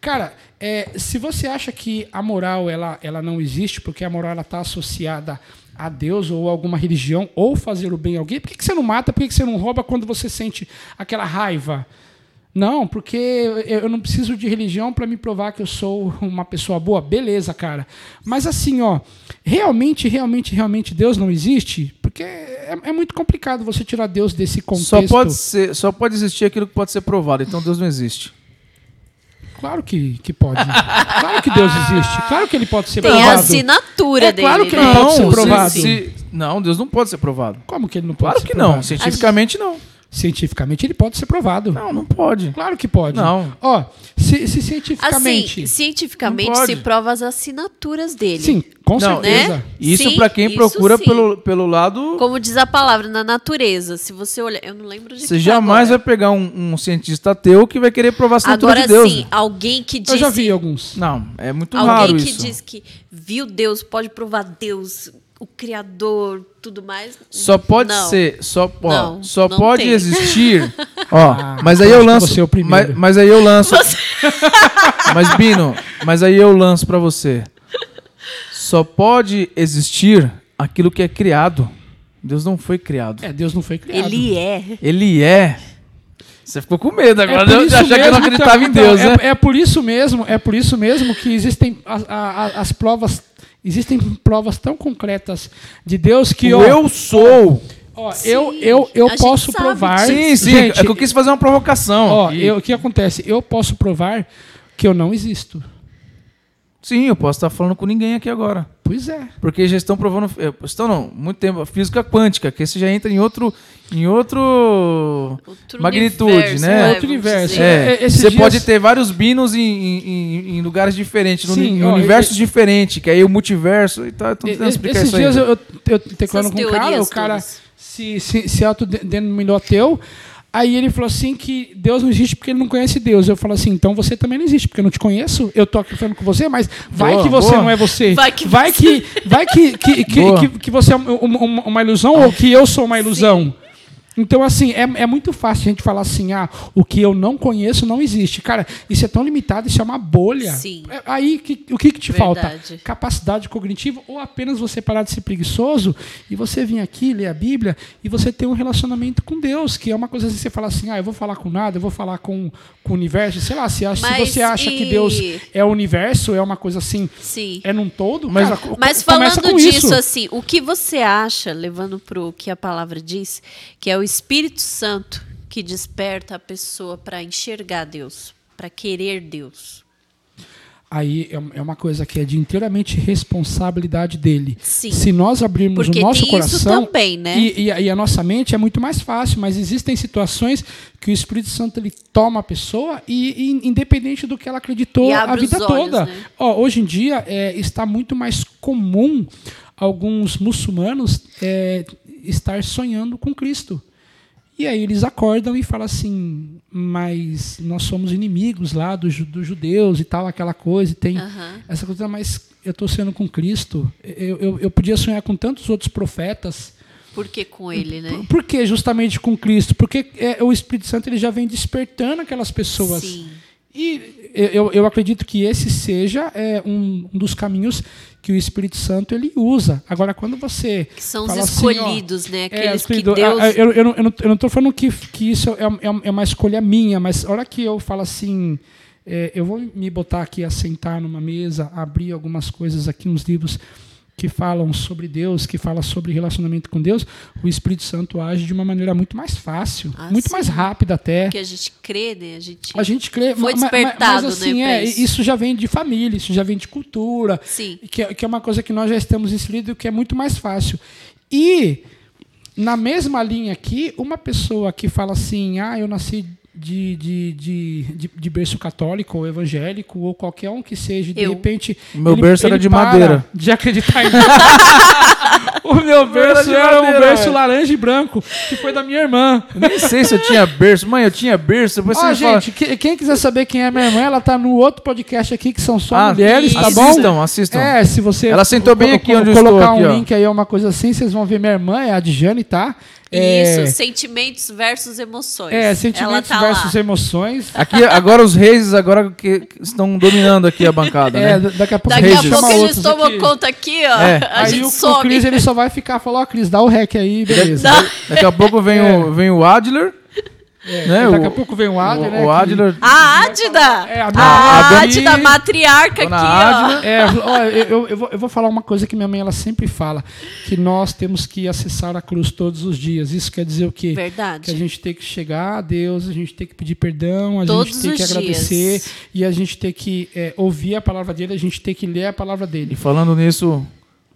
cara, é, se você acha que a moral ela, ela não existe, porque a moral ela está associada a Deus ou alguma religião, ou fazer o bem a alguém, por que, que você não mata, por que, que você não rouba quando você sente aquela raiva? Não, porque eu não preciso de religião para me provar que eu sou uma pessoa boa. Beleza, cara. Mas assim, ó, realmente, realmente, realmente Deus não existe? Porque é, é muito complicado você tirar Deus desse contexto. Só pode, ser, só pode existir aquilo que pode ser provado. Então Deus não existe. Claro que, que pode. claro que Deus existe. Claro que ele pode ser Tem a provado. assinatura É dele. claro que né? não pode ser se- provado. se- não, Deus não pode ser provado. Como que ele não pode Claro ser que não. provado? Cientificamente não. Cientificamente ele pode ser provado. Não, não pode. Claro que pode. Não. Ó, se, se cientificamente. Assim, cientificamente se prova as assinaturas dele. sim, com Não, certeza. né? Isso pra quem isso procura sim. pelo, pelo lado. Como diz a palavra, na natureza. Se você olhar. Eu não lembro de Você que jamais vai agora. pegar um, um cientista ateu que vai querer provar a assinatura Agora de Deus. sim, alguém que disse. Eu já vi alguns. Não, é muito Alguém raro que isso. diz que viu Deus, pode provar Deus, o Criador, tudo mais. Só pode Não. ser, só, ó, Não, só não pode tem. existir. Ó, Ah, mas aí eu lanço. você é o primeiro. mas, mas aí eu lanço. Você- Mas Bino, mas aí eu lanço pra você. Só pode existir aquilo que é criado. Deus não foi criado. É, Deus não foi criado. Ele é. Ele é. Você ficou com medo agora É de isso achar que eu não acreditava em então, Deus, é, né? é por isso mesmo, é por isso mesmo que existem as, a- a- as provas, existem provas tão concretas de Deus que O ó, eu sou. ó, Sim, eu eu, eu posso sabe provar. Sim, sim. Gente, é que eu quis fazer uma provocação. ó, aqui. eu- o que acontece? Eu posso provar que eu não existo. Sim, eu posso estar falando com ninguém aqui agora. Pois é. Porque já estão provando. eh, Estão não, muito tempo. Física quântica, que esse já entra em outro. Em outro. Outro Magnitude, universo, né? vai, Outro universo. É, É, esses você dias- pode ter vários binos em, em- em- lugares diferentes, no Sim, em ó, universos e- diferentes, que aí o multiverso e tal. E- explicar Esses isso aí. dias eu, eu, eu teclando com um cara, o cara todas. se, se, se autodenominou ateu. Aí ele falou assim que Deus não existe porque ele não conhece Deus. Eu falo assim, então você também não existe, porque eu não te conheço. Eu tô aqui falando com você, mas vai Boa, que você boa. não é você. Vai que vai você- que, vai que, que, que, que, que você é uma, uma- uma ilusão ou que eu sou uma ilusão. Então, assim, é, é muito fácil a gente falar assim, ah, o que eu não conheço não existe. Cara, isso é tão limitado, isso é uma bolha. Sim. É, Aí, que- o que, que te falta? Verdade. capacidade cognitiva ou apenas você parar de ser preguiçoso e você vir aqui ler a Bíblia e você ter um relacionamento com Deus, que é uma coisa assim, você fala assim, ah, eu vou falar com nada, eu vou falar com, com o universo, sei lá, se, acha, se Mas você acha que e- Deus é o universo, é uma coisa assim, Sim. é num todo, Mas- cara, Mas falando com disso, isso. assim, o que você acha, levando para o que a palavra diz, que é o Espírito Santo que desperta a pessoa para enxergar Deus, para querer Deus? Aí é- é uma coisa que é de inteiramente responsabilidade dele. Sim. Se nós abrirmos Porque o nosso coração também, né? e, e a- e a nossa mente é muito mais fácil, mas existem situações que o Espírito Santo ele toma a pessoa e, e independente do que ela acreditou a vida os olhos, toda. né? Ó, hoje em dia é, está muito mais comum alguns muçulmanos é, estar sonhando com Cristo. E aí eles acordam e falam assim, mas nós somos inimigos lá dos, dos judeus e tal, aquela coisa, e tem essa coisa, mas eu estou sendo com Cristo. Eu, eu, eu podia sonhar com tantos outros profetas. Por que com ele, né? Por, por que justamente com Cristo? Porque é, o Espírito Santo ele já vem despertando aquelas pessoas. Sim. E eu, eu acredito que esse seja é, um, um dos caminhos que o Espírito Santo ele usa. Agora, quando você. Que são os fala assim, ó, escolhidos, né? é, Aqueles que escolhido- Deus. Eu, eu, não- eu não, eu não tô falando que, que isso é, é, é uma escolha minha, mas a hora que eu falo assim. é, eu vou me botar aqui a sentar numa mesa, abrir algumas coisas aqui, uns livros que falam sobre Deus, que falam sobre relacionamento com Deus, o Espírito Santo age de uma maneira muito mais fácil, Ah, muito sim. mais rápida até. Que a gente crê, né? A gente. A gente crê, Foi ma- despertado, mas, assim, né, pra é, isso. isso já vem de família, isso já vem de cultura, Sim. que, é- que é uma coisa que nós já estamos inseridos, que é muito mais fácil. E na mesma linha aqui, uma pessoa que fala assim, ah, eu nasci de, de, de, de, de berço católico ou evangélico ou qualquer um que seja, de Eu. repente O meu berço era de madeira. de acreditar em o meu berço de era um berço laranja e branco que foi da minha irmã. Eu nem sei se eu tinha berço. Mãe, eu tinha berço. Depois fala. gente, que- quem quiser saber quem é minha irmã, ela tá no outro podcast aqui, que são só Ah, mulheres, tá bom? assistam, assistam. É, se você Ela sentou bem aqui onde eu colocar estou, aqui, um ó. link aí, uma coisa assim, vocês vão ver minha irmã, é a Djane, tá? É, Isso, sentimentos versus emoções. é Ela sentimentos tá versus lá. emoções. Aqui, agora os reis agora que, estão dominando aqui a bancada, É, né? d- daqui a pouco Daqui a a gente pouco outros tomam aqui. conta aqui, ó. É. A Aí gente o, o some. Cris ele só vai ficar, falou, ó, Cris, dá o rec aí, beleza. Dá- Daqui a pouco vem, o, vem o Adler. É, né, daqui a pouco vem o Adler, o, né? o que- Adler. A Ádida! É, a a minha- a Ádida, Dani- matriarca Dona aqui, Ádila. ó. É, ó, eu, eu- eu vou, eu vou falar uma coisa que minha mãe ela sempre fala, que nós temos que acessar a cruz todos os dias. Isso quer dizer o quê? Que a Verdade. gente tem que chegar a Deus, a gente tem que pedir perdão, a Todos gente tem que agradecer dias. e a gente tem que é, ouvir a palavra dele, a gente tem que ler a palavra E dele. falando nisso,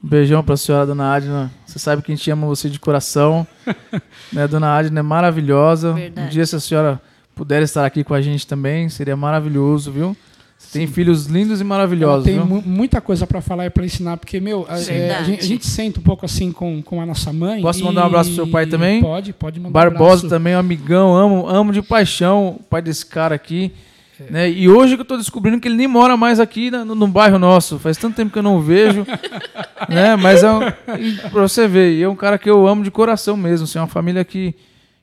um beijão pra senhora, dona Adna. Você sabe que a gente ama você de coração. né? Dona Adna é maravilhosa. Verdade. Um dia, se a senhora puder estar aqui com a gente também, seria maravilhoso, viu? Você tem filhos lindos e Ela maravilhosos, tem viu? mu- muita coisa para falar e para ensinar, porque, meu, a, é, a Verdade. gente, a gente sente um pouco assim com, com a nossa mãe. Posso e- mandar um abraço pro seu pai também? Pode, pode mandar um Barbosa abraço. também, um amigão, amo, amo de paixão o pai desse cara aqui. Né? E hoje que eu tô descobrindo que ele nem mora mais aqui na- no, no bairro nosso. Faz tanto tempo que eu não o vejo. né? Mas é um, pra você ver, e é um cara que eu amo de coração mesmo. Assim, é uma família que,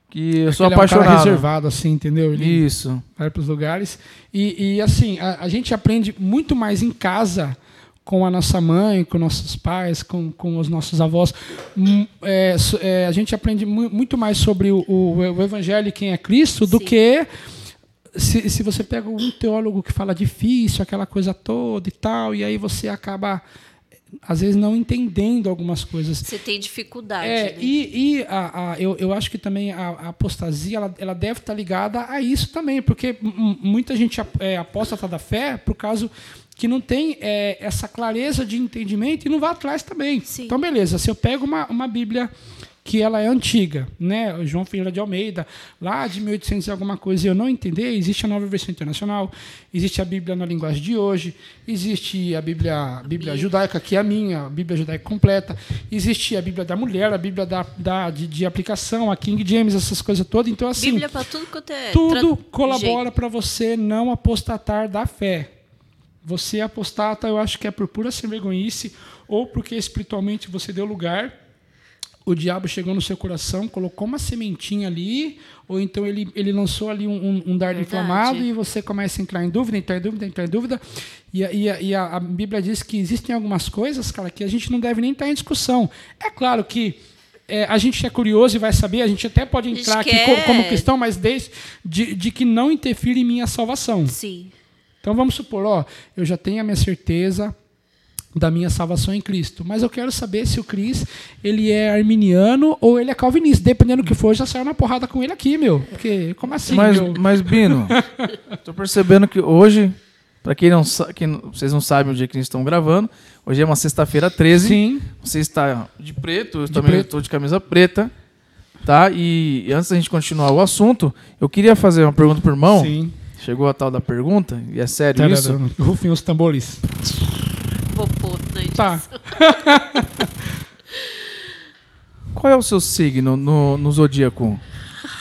que eu sou Ele é um cara apaixonado. reservado, assim, entendeu? Ele, Isso. vai para os lugares. E, e, assim, a, a gente aprende muito mais em casa com a nossa mãe, com nossos pais, com, com os nossos avós, hum, é, é, a gente aprende mu- muito mais sobre o, o, o Evangelho e quem é Cristo do Sim. que se, se você pega um teólogo que fala difícil, aquela coisa toda e tal, e aí você acaba, às vezes, não entendendo algumas coisas. Você tem dificuldade, É, né? e e a, a- eu, eu acho que também a, a apostasia ela, ela deve estar ligada a isso também, porque muita gente é, apóstata da fé por causa que não tem é, essa clareza de entendimento e não vai atrás também. Sim. Então, beleza, se eu pego uma, uma Bíblia que ela é antiga, né? O João Ferreira de Almeida, lá de 1800 e alguma coisa, e eu não entender, existe a nova versão internacional, existe a Bíblia na linguagem de hoje, existe a Bíblia, a Bíblia judaica, que é a minha, a Bíblia judaica completa, existe a Bíblia da mulher, a Bíblia da, da, de, de aplicação, a King James, essas coisas todas. Então, assim, Bíblia para tudo quanto é tudo colabora para você não apostatar da fé. Você apostata, eu acho que é por pura sem vergonhice, ou porque espiritualmente você deu lugar, o diabo chegou no seu coração, colocou uma sementinha ali, ou então ele, ele lançou ali um, um, um dardo Verdade. inflamado e você começa a entrar em dúvida, entrar em dúvida, entrar em dúvida. E, a- e, e a, a Bíblia diz que existem algumas coisas, cara, que a gente não deve nem estar em discussão. É claro que é, a gente é curioso e vai saber, a gente até pode entrar aqui quer- co- como cristão, mas desde de, de que não interfira em minha salvação. Sim. Então vamos supor, ó, eu já tenho a minha certeza da minha salvação em Cristo, mas eu quero saber se o Cris ele é arminiano ou ele é calvinista, dependendo do que for, já saiu na porrada com ele aqui, meu. Porque como assim, mas, meu? mas, Bino, tô percebendo que hoje, pra quem não sabe, vocês não sabem o dia que eles estão gravando, hoje é uma sexta-feira 13. Sim. Você está de preto, eu De também preto. estou de camisa preta. Tá? E, e antes da gente continuar o assunto, eu queria fazer uma pergunta pro irmão. Sim. Chegou a tal da pergunta, e é sério isso? Rufem os tambores. Edição. Tá. Qual é o seu signo no, no zodíaco?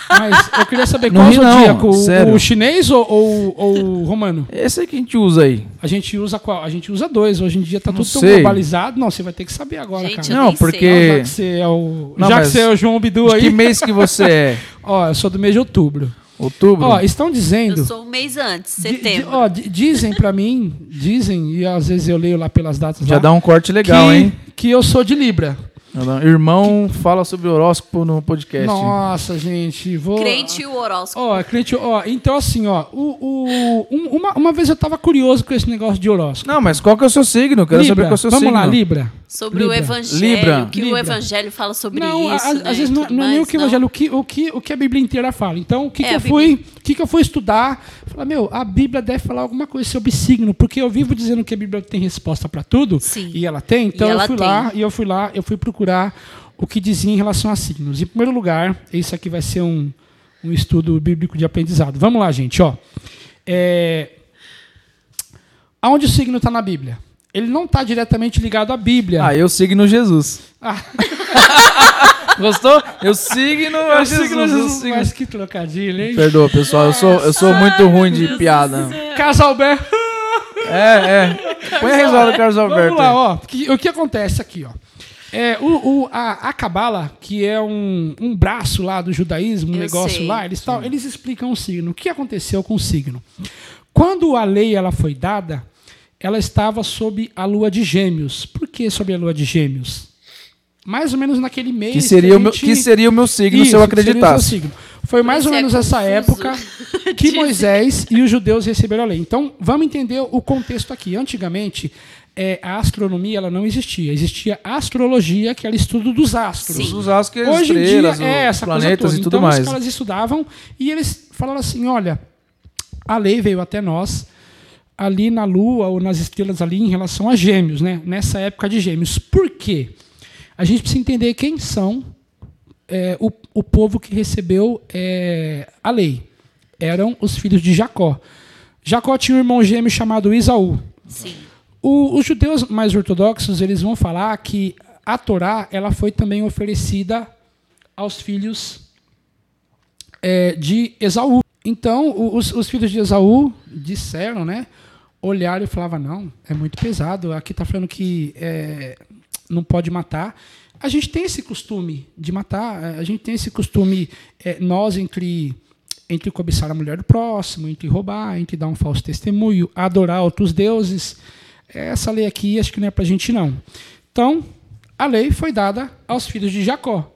Mas eu queria saber Não qual ri não, zodíaco, o- sério. o chinês ou, ou, ou o romano? Esse aí que a gente usa aí. A gente usa qual? A gente usa dois. Hoje em dia tá Não tudo tão sei. globalizado. Não, você vai ter que saber agora, Gente, cara. Não, porque- Já que você é o, Não, já que você é o João Bidu aí. que mês que você é? Ó, eu sou do mês de outubro. Outubro? Ó, estão dizendo. Eu sou um mês antes, di- setembro. ó, di- dizem pra mim, dizem, e às vezes eu leio lá pelas datas Já lá, dá um corte legal, que, hein? que eu sou de Libra. Irmão fala sobre horóscopo no podcast. Nossa, gente, vou. Crente e o horóscopo. Ó, crente, ó, então assim, ó, o, o- um- uma, uma vez eu tava curioso com esse negócio de horóscopo. Não, mas qual que é o seu signo? Quero saber qual é o seu Vamos signo. lá, Libra. Sobre o Libra. evangelho, Libra. que o Libra. evangelho fala sobre não, isso. a- né, às vezes não, tudo não é nem o que o evangelho, o que, o, que, o que a Bíblia inteira fala. Então, o que, É, que eu fui, o que, que eu fui estudar? Falar, meu, a Bíblia deve falar alguma coisa sobre signo, porque eu vivo dizendo que a Bíblia tem resposta para tudo, Sim. e ela tem. Então E eu fui tem. lá e eu fui lá, eu fui procurar o que dizia em relação a signos. Em primeiro lugar, isso aqui vai ser um, um estudo bíblico de aprendizado. Vamos lá, gente, ó. É, aonde o signo está na Bíblia? Ele não está diretamente ligado à Bíblia. Ah, eu signo Jesus. Ah. Gostou? Eu signo a Eu Jesus. signo eu Jesus, signo- mas que trocadilho, hein? Perdoa, pessoal. Eu sou, eu sou muito ruim de piada. Carlos Alberto. É, é. Põe a risada do Carlos Alberto. Vamos lá, ó. Que- o que acontece aqui, ó? É, o, o- a, a Cabala, que é um, um braço lá do judaísmo, um Eu negócio sei. lá, eles, tal, eles explicam o signo. O que aconteceu com o signo? Quando a lei ela foi dada, ela estava sob a lua de gêmeos. Por que sob a lua de gêmeos? Mais ou menos naquele mês. Que seria, a o meu, gente- que seria o meu signo Isso, se eu que acreditasse. signo. Foi mais ou é menos essa confuso. época que Moisés e os judeus receberam a lei. Então, vamos entender o contexto aqui. Antigamente, é, a astronomia ela não existia. Existia a astrologia, que era o estudo dos astros. Sim. Os astros, as Hoje em dia é os essa coisa planetas toda. e tudo então, mais. os caras estudavam e eles falaram assim, olha, a lei veio até nós ali na Lua ou nas estrelas ali em relação a gêmeos, né? Nessa época de gêmeos. Por quê? A gente precisa entender quem são é, o, o povo que recebeu é, a lei. Eram os filhos de Jacó. Jacó tinha um irmão gêmeo chamado Isaú. Sim. O- os judeus mais ortodoxos eles vão falar que a Torá ela foi também oferecida aos filhos é, de Esaú. Então os, os filhos de Esaú disseram, né? Olharam e falavam não, é muito pesado. Aqui está falando que é, não pode matar. A gente tem esse costume de matar. A gente tem esse costume é, nós entre entre cobiçar a mulher do próximo, entre roubar, entre dar um falso testemunho, adorar outros deuses. Essa lei aqui acho que não é para a gente não. Então, a lei foi dada aos filhos de Jacó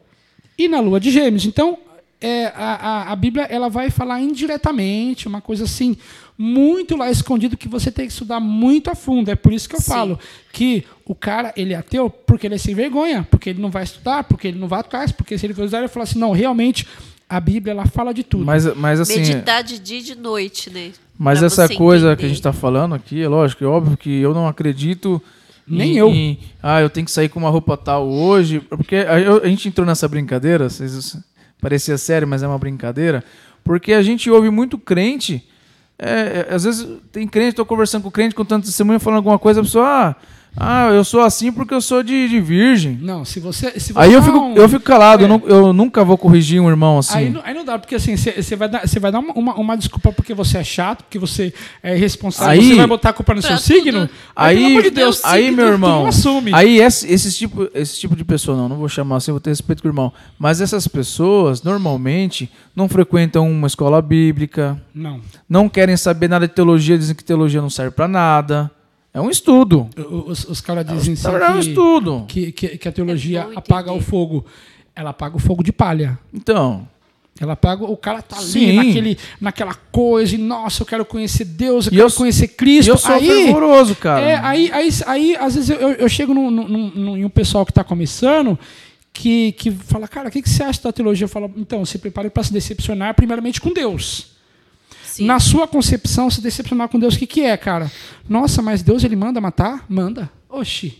e na lua de Gêmeos. Então, é, a, a, a, Bíblia ela vai falar indiretamente, uma coisa assim, muito lá escondido que você tem que estudar muito a fundo. É por isso que eu Sim. falo que o cara ele é ateu porque ele é sem vergonha, porque ele não vai estudar, porque ele não vai atrás, porque se ele for estudar, ele fala assim, não, realmente a Bíblia ela fala de tudo. Mas, mas assim. Meditar de dia e de noite, né? Mas pra essa coisa entender. que a gente está falando aqui, é lógico, é óbvio que eu não acredito. Nem em, eu. Em, ah, eu tenho que sair com uma roupa tal hoje. Porque a, a gente entrou nessa brincadeira, vocês parecia sério, mas é uma brincadeira, porque a gente ouve muito crente. É, é, às vezes tem crente, estou conversando com o crente, contando testemunho, falando alguma coisa, a pessoa, ah, ah, eu sou assim porque eu sou de, de virgem. Não, se você. Se você aí eu fico, um, eu fico calado, é. eu, não, eu, nunca vou corrigir um irmão assim. Aí, aí não dá, porque assim, você vai dar, vai dar uma, uma, uma, desculpa porque você é chato, porque você é irresponsável, aí, você vai botar a culpa no seu tudo. signo. Aí, pelo amor de Deus, aí, meu irmão. assume. Aí esse, esse, tipo, esse tipo de pessoa, não, não vou chamar assim, vou ter respeito com o irmão. Mas essas pessoas, normalmente, não frequentam uma escola bíblica. Não. Não querem saber nada de teologia, dizem que teologia não serve para nada. É um estudo. Os, os caras dizem assim é um estudo. Que, que, que a teologia é apaga o fogo. Ela apaga o fogo de palha. Então. Ela apaga, o cara tá ali naquele, naquela coisa, e nossa, eu quero conhecer Deus, eu e quero eu, conhecer Cristo. eu sou aí, fervoroso, cara. É, aí, aí, aí, às vezes, eu, eu chego num, num, num, em um pessoal que está começando que, que fala, cara, o que, que você acha da teologia? Eu falo, então, se prepare para se decepcionar primeiramente com Deus. Sim. Na sua concepção, se decepcionar com Deus, o que, que é, cara? Nossa, mas Deus ele manda matar? Manda. Oxi.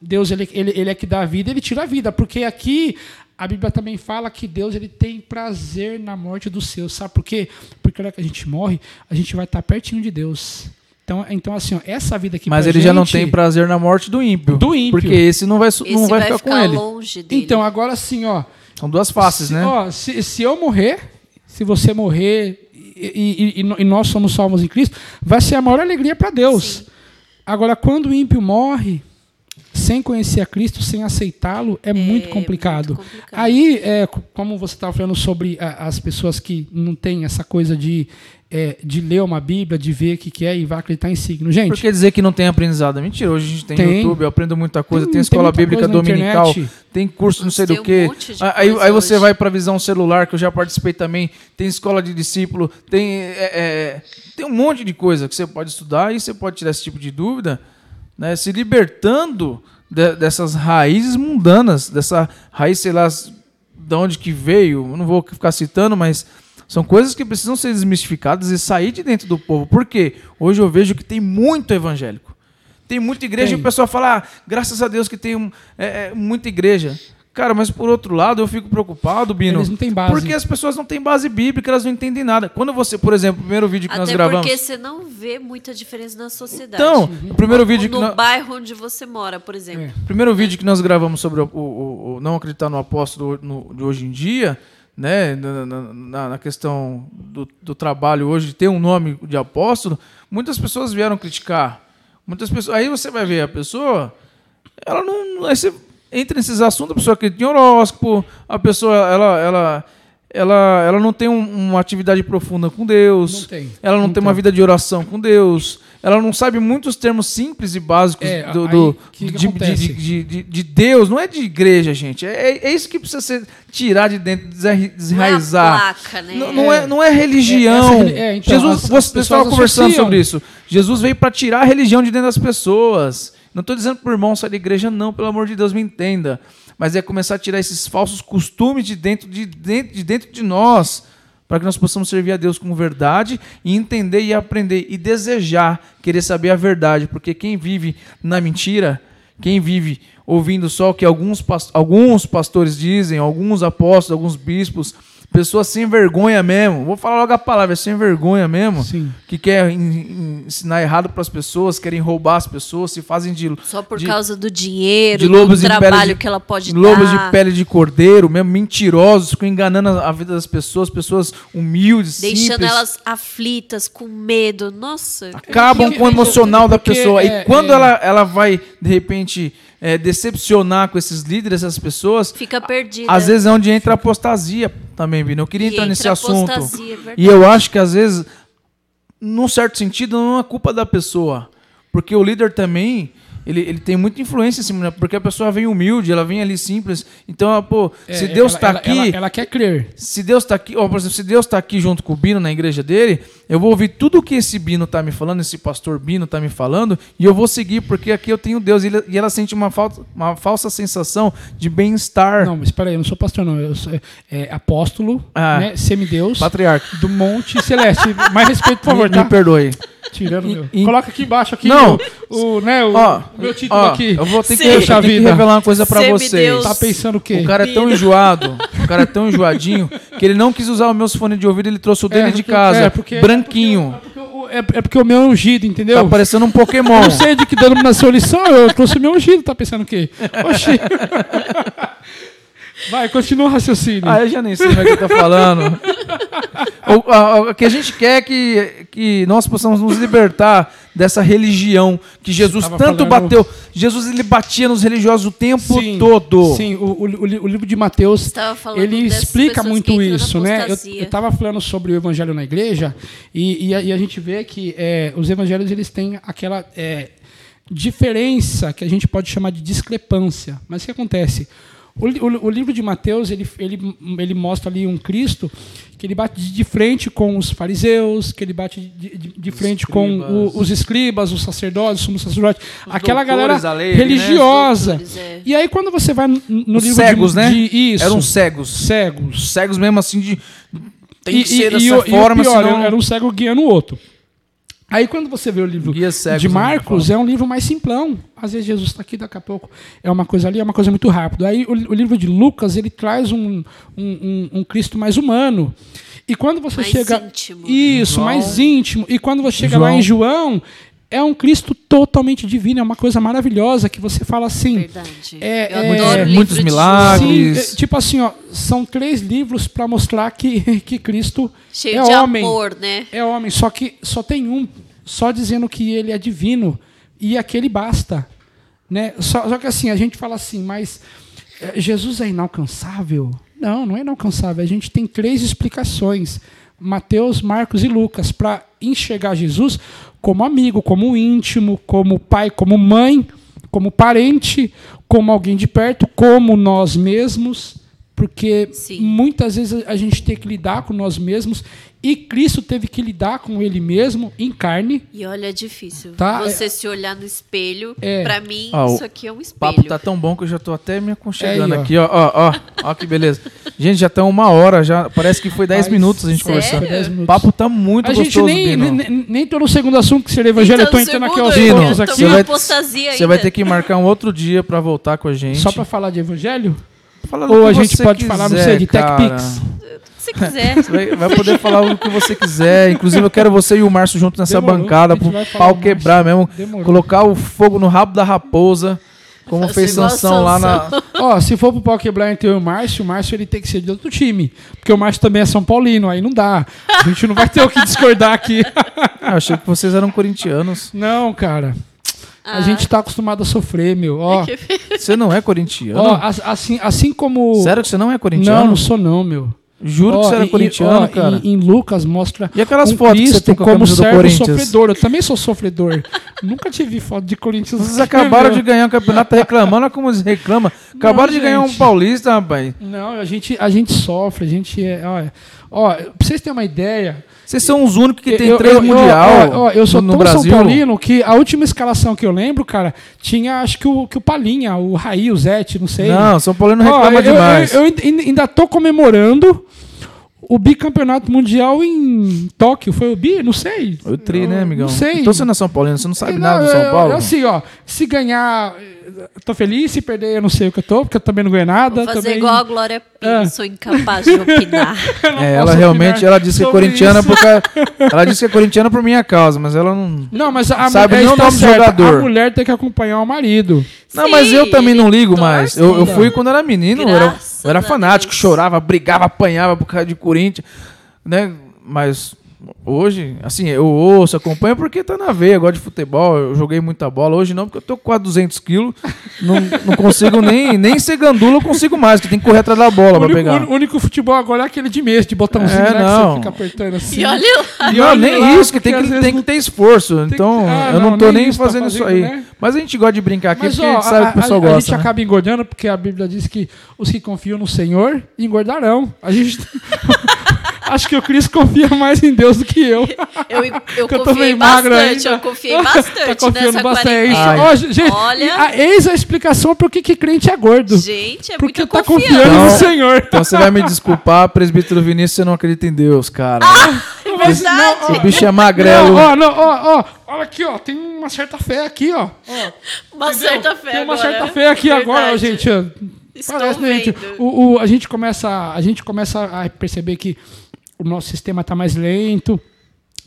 Deus ele, ele, ele é que dá a vida, ele tira a vida. Porque aqui a Bíblia também fala que Deus ele tem prazer na morte dos seus. Sabe por quê? Porque na hora que a gente morre, a gente vai estar pertinho de Deus. Então, então assim, ó, essa vida aqui Mas ele gente, já não tem prazer na morte do ímpio. Do ímpio. Porque esse não vai, esse não vai, vai ficar, ficar, com ele. Longe dele. Então, agora sim, ó. São duas faces, se, né? Ó, se, se eu morrer, se você morrer e, e, e, nós somos salvos em Cristo, vai ser a maior alegria para Deus. Sim. Agora, quando o ímpio morre, sem conhecer a Cristo, sem aceitá-lo, é, é, muito, complicado. muito, complicado. Aí, é, como você estava falando sobre a, as pessoas que não têm essa coisa de é, de ler uma Bíblia, de ver o que, que é e vai acreditar em signo. Gente. Por que dizer que não tem aprendizado? É mentira. Hoje a gente tem, tem. YouTube, eu aprendo muita coisa, tem, tem escola tem bíblica dominical, tem curso não sei do que. Um aí, aí você vai para a visão celular, que eu já participei também, tem escola de discípulo, tem, é, é, tem um monte de coisa que você pode estudar e você pode tirar esse tipo de dúvida, né, se libertando de, dessas raízes mundanas, dessa raiz, sei lá, de onde que veio, eu não vou ficar citando, mas são coisas que precisam ser desmistificadas e sair de dentro do povo. Por quê? Hoje eu vejo que tem muito evangélico. Tem muita igreja tem. e o pessoal fala, ah, graças a Deus que tem é, é, muita igreja. Cara, mas por outro lado, eu fico preocupado, Bino. Eles não têm base. Porque as pessoas não têm base bíblica, elas não entendem nada. Quando você, por exemplo, o primeiro vídeo que Até nós gravamos. Porque você não vê muita diferença na sociedade. Então, o primeiro vídeo no que. No bairro onde você mora, por exemplo. É. O primeiro vídeo que nós gravamos sobre o, o, o não acreditar no apóstolo no, de hoje em dia né, na, na, na questão do, do, trabalho hoje, ter um nome de apóstolo, muitas pessoas vieram criticar. Muitas pessoas, aí você vai ver a pessoa, ela não. Aí você entra nesses assuntos, a pessoa que tem horóscopo, a pessoa ela, ela, ela, ela não tem um, uma atividade profunda com Deus, não tem, ela não, não tem, tem uma vida de oração com Deus, ela não sabe muitos termos simples e básicos é, do, do que de, de, de, de, Deus, não é de igreja, gente. É, é isso que precisa ser tirar de dentro, desraizar. Não é, placa, né? não, não, é, não é religião. É, então, Jesus, as, você estava conversando sobre isso. Jesus veio para tirar a religião de dentro das pessoas. Não estou dizendo para o irmão sair da igreja, não, pelo amor de Deus, me entenda. Mas é começar a tirar esses falsos costumes de dentro de, dentro, de, dentro de nós para que nós possamos servir a Deus com verdade e entender e aprender e desejar querer saber a verdade, porque quem vive na mentira, quem vive ouvindo só o que alguns, alguns pastores dizem, alguns apóstolos, alguns bispos, Pessoas sem vergonha mesmo. Vou falar logo a palavra, é sem vergonha mesmo. Sim. Que quer ensinar errado para as pessoas, querem roubar as pessoas, se fazem de. Só por de, causa do dinheiro, de lobos do trabalho de, que ela pode lobos dar. Lobos de pele de cordeiro, mesmo mentirosos, ficam enganando a vida das pessoas, pessoas humildes, Deixando simples. elas aflitas, com medo. Nossa. Acabam com o emocional da pessoa. É, e quando é... ela, ela vai, de repente é, decepcionar com esses líderes, essas pessoas. Fica perdida. Às vezes é onde entra a apostasia também, Bino. Eu queria e entrar nesse assunto. É e eu acho que às vezes, num certo sentido, não é culpa da pessoa. Porque o líder também, ele, ele tem muita influência em cima, né? porque a pessoa vem humilde, ela vem ali simples. Então, ah, pô, É, se Deus ela- está ela- aqui, Ela, ela quer crer. se Deus está aqui, ó, por exemplo, se Deus está aqui junto com o Bino na igreja dele, eu vou ouvir tudo que esse Bino está me falando, esse pastor Bino está me falando, e eu vou seguir, porque aqui eu tenho Deus. E, ele- e ela sente uma, falta, uma falsa sensação de bem-estar. Não, mas espera aí, eu não sou pastor, não. Eu sou é, apóstolo, Ah. né, semideus, Patriarca. do Monte Celeste. Mais respeito, por favor, me, tá? me perdoe. Tirando E- meu. e- Coloca aqui embaixo, aqui, Não. o, o, né, o, Ó, o meu título ó, aqui. Eu vou ter que, eu tenho que revelar uma coisa pra Semideus. vocês. Tá pensando o quê? O cara é tão enjoado, o cara é tão enjoadinho, que ele não quis usar os meus fones de ouvido, ele trouxe o dele É, de porque- casa, é, porque- branquinho. É porque, o- é, é porque o meu é ungido, entendeu? Tá parecendo um Pokémon. Eu não sei de que dano nasceu lição, eu trouxe o meu ungido, tá pensando o quê? Oxi. Vai, continua o raciocínio. Ah, eu já nem sei mais o que eu tô falando. o, a- a- o que a gente quer é que, que nós possamos nos libertar dessa religião que Jesus Tava tanto falando- bateu. Jesus ele batia nos religiosos o tempo todo. Sim, o, o, o li- o livro de Mateus, Estava falando ele explica muito isso, né? Eu, apostasia. eu tava falando sobre o evangelho na igreja e, e, a, e a gente vê que é, os evangelhos eles têm aquela é, diferença que a gente pode chamar de discrepância. Mas o que acontece? O, o, o livro de Mateus ele, ele, ele mostra ali um Cristo que ele bate de frente com os fariseus, que ele bate de, de, de frente com escribas. o- os escribas, os sacerdotes, os sumos sacerdotes, aquela doutores galera lei, né? religiosa. Doutores, é. E aí quando você vai no, no Os livro cegos, de, né? de isso, Eram cegos. cegos. Cegos mesmo assim de. Tem e, que ser e- dessa e o- forma, e o pior, senão. era um cego guiando o outro. Aí quando você vê o livro de né, Marcos, é um livro mais simplão. Às vezes Jesus está aqui, daqui a pouco é uma coisa ali, é uma coisa muito rápida. Aí o, o livro de Lucas, ele traz um, um, um- um Cristo mais humano. E quando você Mais chega... íntimo. Isso, João- mais íntimo. E quando você chega lá João. em João, é um Cristo totalmente divino, é uma coisa maravilhosa que você fala assim... Verdade. É, eu é, livro muitos de milagres. Sim, é, tipo assim, ó, são três livros para mostrar que, que Cristo Cheio é de homem. amor, né? É homem, só que só tem um, só dizendo que ele é divino e aquele basta, né? Só, só que assim, a gente fala assim, mas eh, Jesus é inalcançável? Não, não é inalcançável. A gente tem três explicações. Mateus, Marcos e Lucas, para enxergar Jesus como amigo, como íntimo, como pai, como mãe, como parente, como alguém de perto, como nós mesmos, porque Sim. muitas vezes a gente tem que lidar com nós mesmos e Cristo teve que lidar com ele mesmo em carne. E olha, é difícil. Tá, Você se olhar no espelho, É. pra mim, Ó, o isso aqui é um O espelho. papo tá tão bom que eu já tô até me aconchegando Aí, ó. aqui, ó. Ó, ó, ó que beleza. Gente, já tá uma hora, já. Parece que foi 10 Rapaz, minutos a gente sério? conversando. Foi 10 O minutos. papo tá muito a gente gostoso, nem, Bino. nem, nem tô no segundo assunto que seria evangelho, Então, eu tô entrando aqui aos poucos eu aqui. você vai- Você vai ter que marcar um outro dia pra voltar com a gente. Só para falar de evangelho? Falar do Ou que a gente você pode falar, não quiser, sei, de Tech cara. Pix? Se quiser. Você vai, vai poder falar o que você quiser. Inclusive, eu quero você e o Márcio junto nessa Demorou. bancada pro pau quebrar mesmo. Demorou. Colocar o fogo no rabo da raposa. Como fez Sansão lá na. Ó, se for pro pau quebrar entre eu e o Márcio, o Márcio ele tem que ser de outro time. Porque o Márcio também é São Paulino, aí não dá. A gente não vai ter o que discordar aqui. Ah, eu achei que vocês eram corintianos. Não, cara. A Ah. gente tá acostumado a sofrer, meu. Ó, Você não é corintiano? ó as- assim, assim como. Sério que você não é corintiano? Não, não sou não, meu. Juro Ó, que você era em- corintiano, ó, cara. Em, em Lucas mostra E aquelas um fotos que você Cristo tem com a como servo sofredor. Eu também sou sofredor. Nunca tive foto de Corinthians. Vocês acabaram de ganhar o campeonato, reclamando, olha como eles reclamam. Acabaram de ganhar um gente. paulista, rapaz. Não, a gente, a gente sofre, a gente é. Ó, ó, pra vocês terem uma ideia. Vocês são os únicos que tem eu- três eu- eu- mundial ó, eu sou no, Brasil. São Paulino que a última escalação que eu lembro, cara, tinha acho que o, que o Palinha, o Raí, o Zete, não sei. Não, São Paulino reclama eu, demais. Eu, eu ainda- tô comemorando o bicampeonato mundial em Tóquio. Foi o bi? Não sei. O tri, né, amigão? Não sei. Então você não é São Paulino, você não sabe Não, nada do eu- São eu- Paulo? eu, assim, ó, se ganhar, tô feliz, se perder, eu não sei o que eu tô, porque eu também não ganhei nada. Vou fazer também... igual a Glória Ah. sou incapaz de opinar. É, ela realmente, ela disse que é corintiana isso. por causa, Ela disse que é corintiana por minha causa, mas ela não... Não, mas a Sabe mulher nem o nome do jogador. A mulher tem que acompanhar o marido. Não, Sim, mas eu também não ligo mais. Eu, eu fui quando era menino, eu era, eu era fanático, Deus. chorava, brigava, apanhava por causa de Corinthians, né? Mas Hoje, assim, eu ouço, acompanho porque tá na veia, gosto de futebol, eu joguei muita bola. Hoje não, porque eu tô com quase 200 quilos, não, não consigo nem, nem ser gandula, eu consigo mais, que tem que correr atrás da bola O pra único, pegar. o único futebol agora é aquele de mês, de botãozinho, É, né? Que não. você fica apertando assim. E olha lá. Não, olha nem lá, isso, que tem que, tem que ter esforço. que- Então, Ah, eu não, não, tô nem nem isso tá fazendo isso fazendo, aí. né? Mas a gente gosta de brincar aqui Mas, porque ó, a gente sabe que o pessoal a, a gosta. gente né? acaba engordando porque a Bíblia diz que os que confiam no Senhor engordarão. A gente. Acho que o Cris confia mais em Deus do que eu. Eu, eu eu confiei bastante, eu confiei bastante tá confiando nessa bastante. quarentena. Ó, gente, Olha- a- eis a explicação por que crente é gordo. Gente, é porque tá confiança. confiando no Então- Senhor. Então você vai me desculpar, presbítero Vinícius, você não acredita em Deus, cara. É verdade. o bicho é magrelo. Não, ó, não, ó, ó, olha aqui, ó, tem uma certa fé aqui, ó. Ó, Uma entendeu? certa fé Tem uma agora. certa fé aqui agora, Verdade. gente. ó. Estou Parece, né, gente? O, o- a gente começa, a gente começa a perceber que o nosso sistema está mais lento.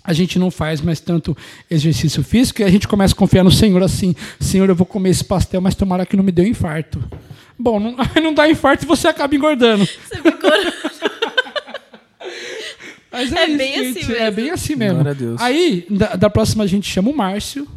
A gente não faz mais tanto exercício físico e a gente começa a confiar no Senhor assim: Senhor, eu vou comer esse pastel, mas tomara que não me dê um infarto. Bom, não, não dá infarto e você acaba engordando. Você ficou... Mas É isso, bem gente, assim É mesmo. bem assim mesmo. Glória a Deus. Aí, da, da próxima, a gente chama o Márcio.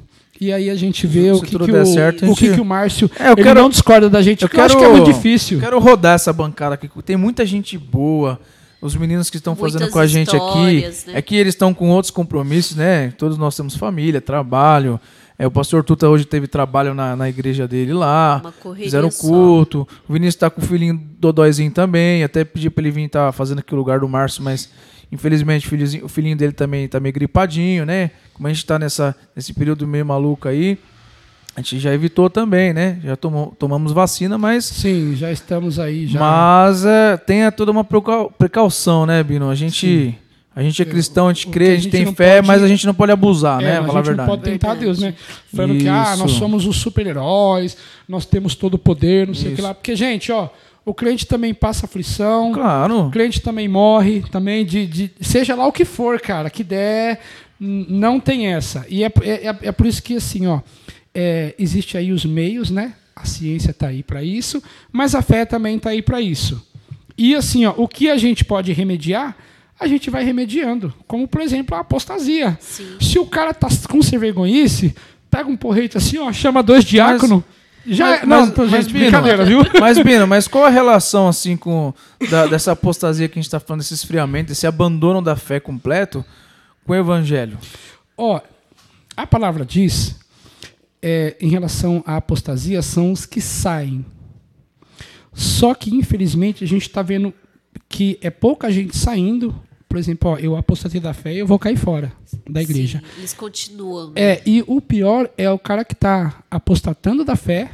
E aí a gente vê o Se que, tudo que der o, certo, o que, gente- que o Márcio. É, eu ele quero- não discorda da gente, Eu porque eu acho quero, que é muito difícil. Quero rodar essa bancada aqui. Tem muita gente boa. Os meninos que estão fazendo com a gente aqui. né? É que eles estão com outros compromissos, né? Todos nós temos família, trabalho. É, o pastor Tuta hoje teve trabalho na, na igreja dele lá. Fizeram só. culto. O Vinícius tá com o filhinho Dodóizinho também. Até pedi pra ele vir estar fazendo aqui o lugar do Márcio, mas infelizmente o filhozinho- o filhinho dele também tá meio gripadinho, né? Como a gente tá nessa, nesse período meio maluco aí, a gente já evitou também, né? Já tomou, tomamos vacina, mas Sim, já estamos aí. Já. mas é, tenha toda uma precau- precaução, né, Bino? A gente, a gente é cristão, a gente crê, a a gente tem não fé, pode- mas a gente não pode abusar, É, né? a Falar a gente não verdade. pode tentar. Deus, né? Falando que ah, nós Isso. somos os super-heróis, nós temos todo o poder, não sei o que Isso. lá. Porque, gente, ó, o cliente também passa aflição, Claro. o cliente também morre, também de, de- seja lá o que for, cara, que der, não tem essa. E é, é, é- é por isso que assim, ó, é, existe aí os meios, né? A ciência está aí para isso, mas a fé também está aí para isso. E assim, ó, o que a gente pode remediar, a gente vai remediando, como por exemplo a apostasia. Sim. Se o cara tá com sem vergonhice, pega um porrete assim, ó, chama dois diáconos. Já, mas- não, mas- gente, brincadeira, viu? Mas, Bino, mas qual a relação, assim, com da- dessa apostasia que a gente está falando, desse esfriamento, esse abandono da fé completo com o evangelho? Ó, a palavra diz, é, em relação à apostasia, são os que saem. Só que, infelizmente, a gente está vendo que é pouca gente saindo. Por exemplo, ó, eu apostatei da fé e eu vou cair fora da igreja. Sim, eles continuam. né? É, e o pior é o cara que está apostatando da fé